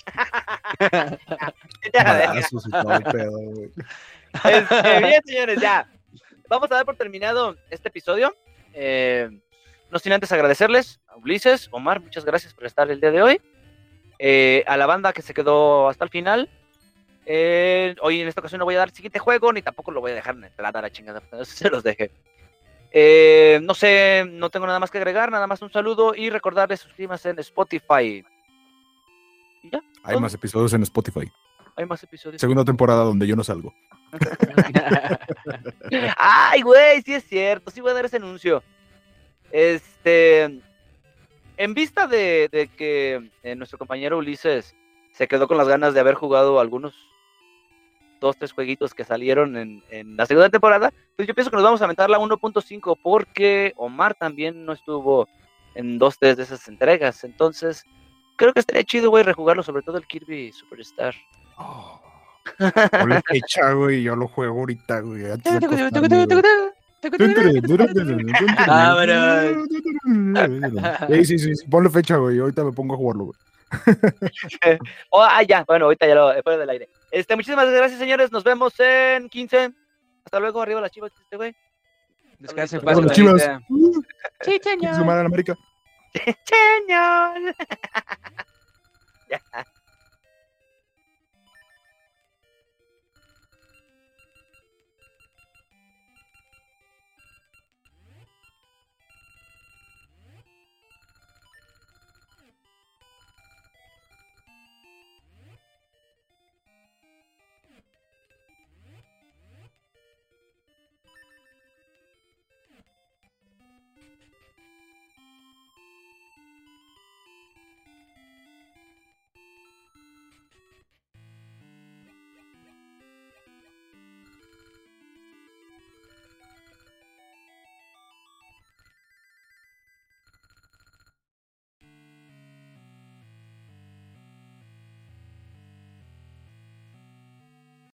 Balazos y todo el pedo, güey. Este, bien, señores, ya. Vamos a dar por terminado este episodio. Eh, no sin antes agradecerles a Ulises, Omar, muchas gracias por estar el día de hoy. Eh, a la banda que se quedó hasta el final. Eh, hoy en esta ocasión no voy a dar el siguiente juego, ni tampoco lo voy a dejar en entrada a la chingada. se los dejé. Eh, no sé, no tengo nada más que agregar, nada más un saludo y recordarles suscríbanse en Spotify. Y ya, Hay más episodios en Spotify. hay más episodios. Segunda temporada donde yo no salgo. Ay, güey, sí es cierto, sí voy a dar ese anuncio. Este, en vista de, de que eh, nuestro compañero Ulises se quedó con las ganas de haber jugado algunos dos, tres jueguitos que salieron en, en la segunda temporada, pues yo pienso que nos vamos a aventar la 1.5 porque Omar también no estuvo en dos, tres de esas entregas. Entonces, creo que estaría chido, güey, rejugarlo, sobre todo el Kirby Superstar. Ponle fecha, güey. Yo lo juego ahorita, güey. Sí, sí, sí, sí, Ponle fecha, güey. Ahorita me pongo a jugarlo, güey. Oh, ah, ya, bueno, ahorita ya lo fuera del aire. Este, muchísimas gracias, señores. Nos vemos en 15. Hasta luego, arriba las chivas, este güey. Descansen paz, Chivas. bandita. Sí, señor. Semana en América. Señor. ya.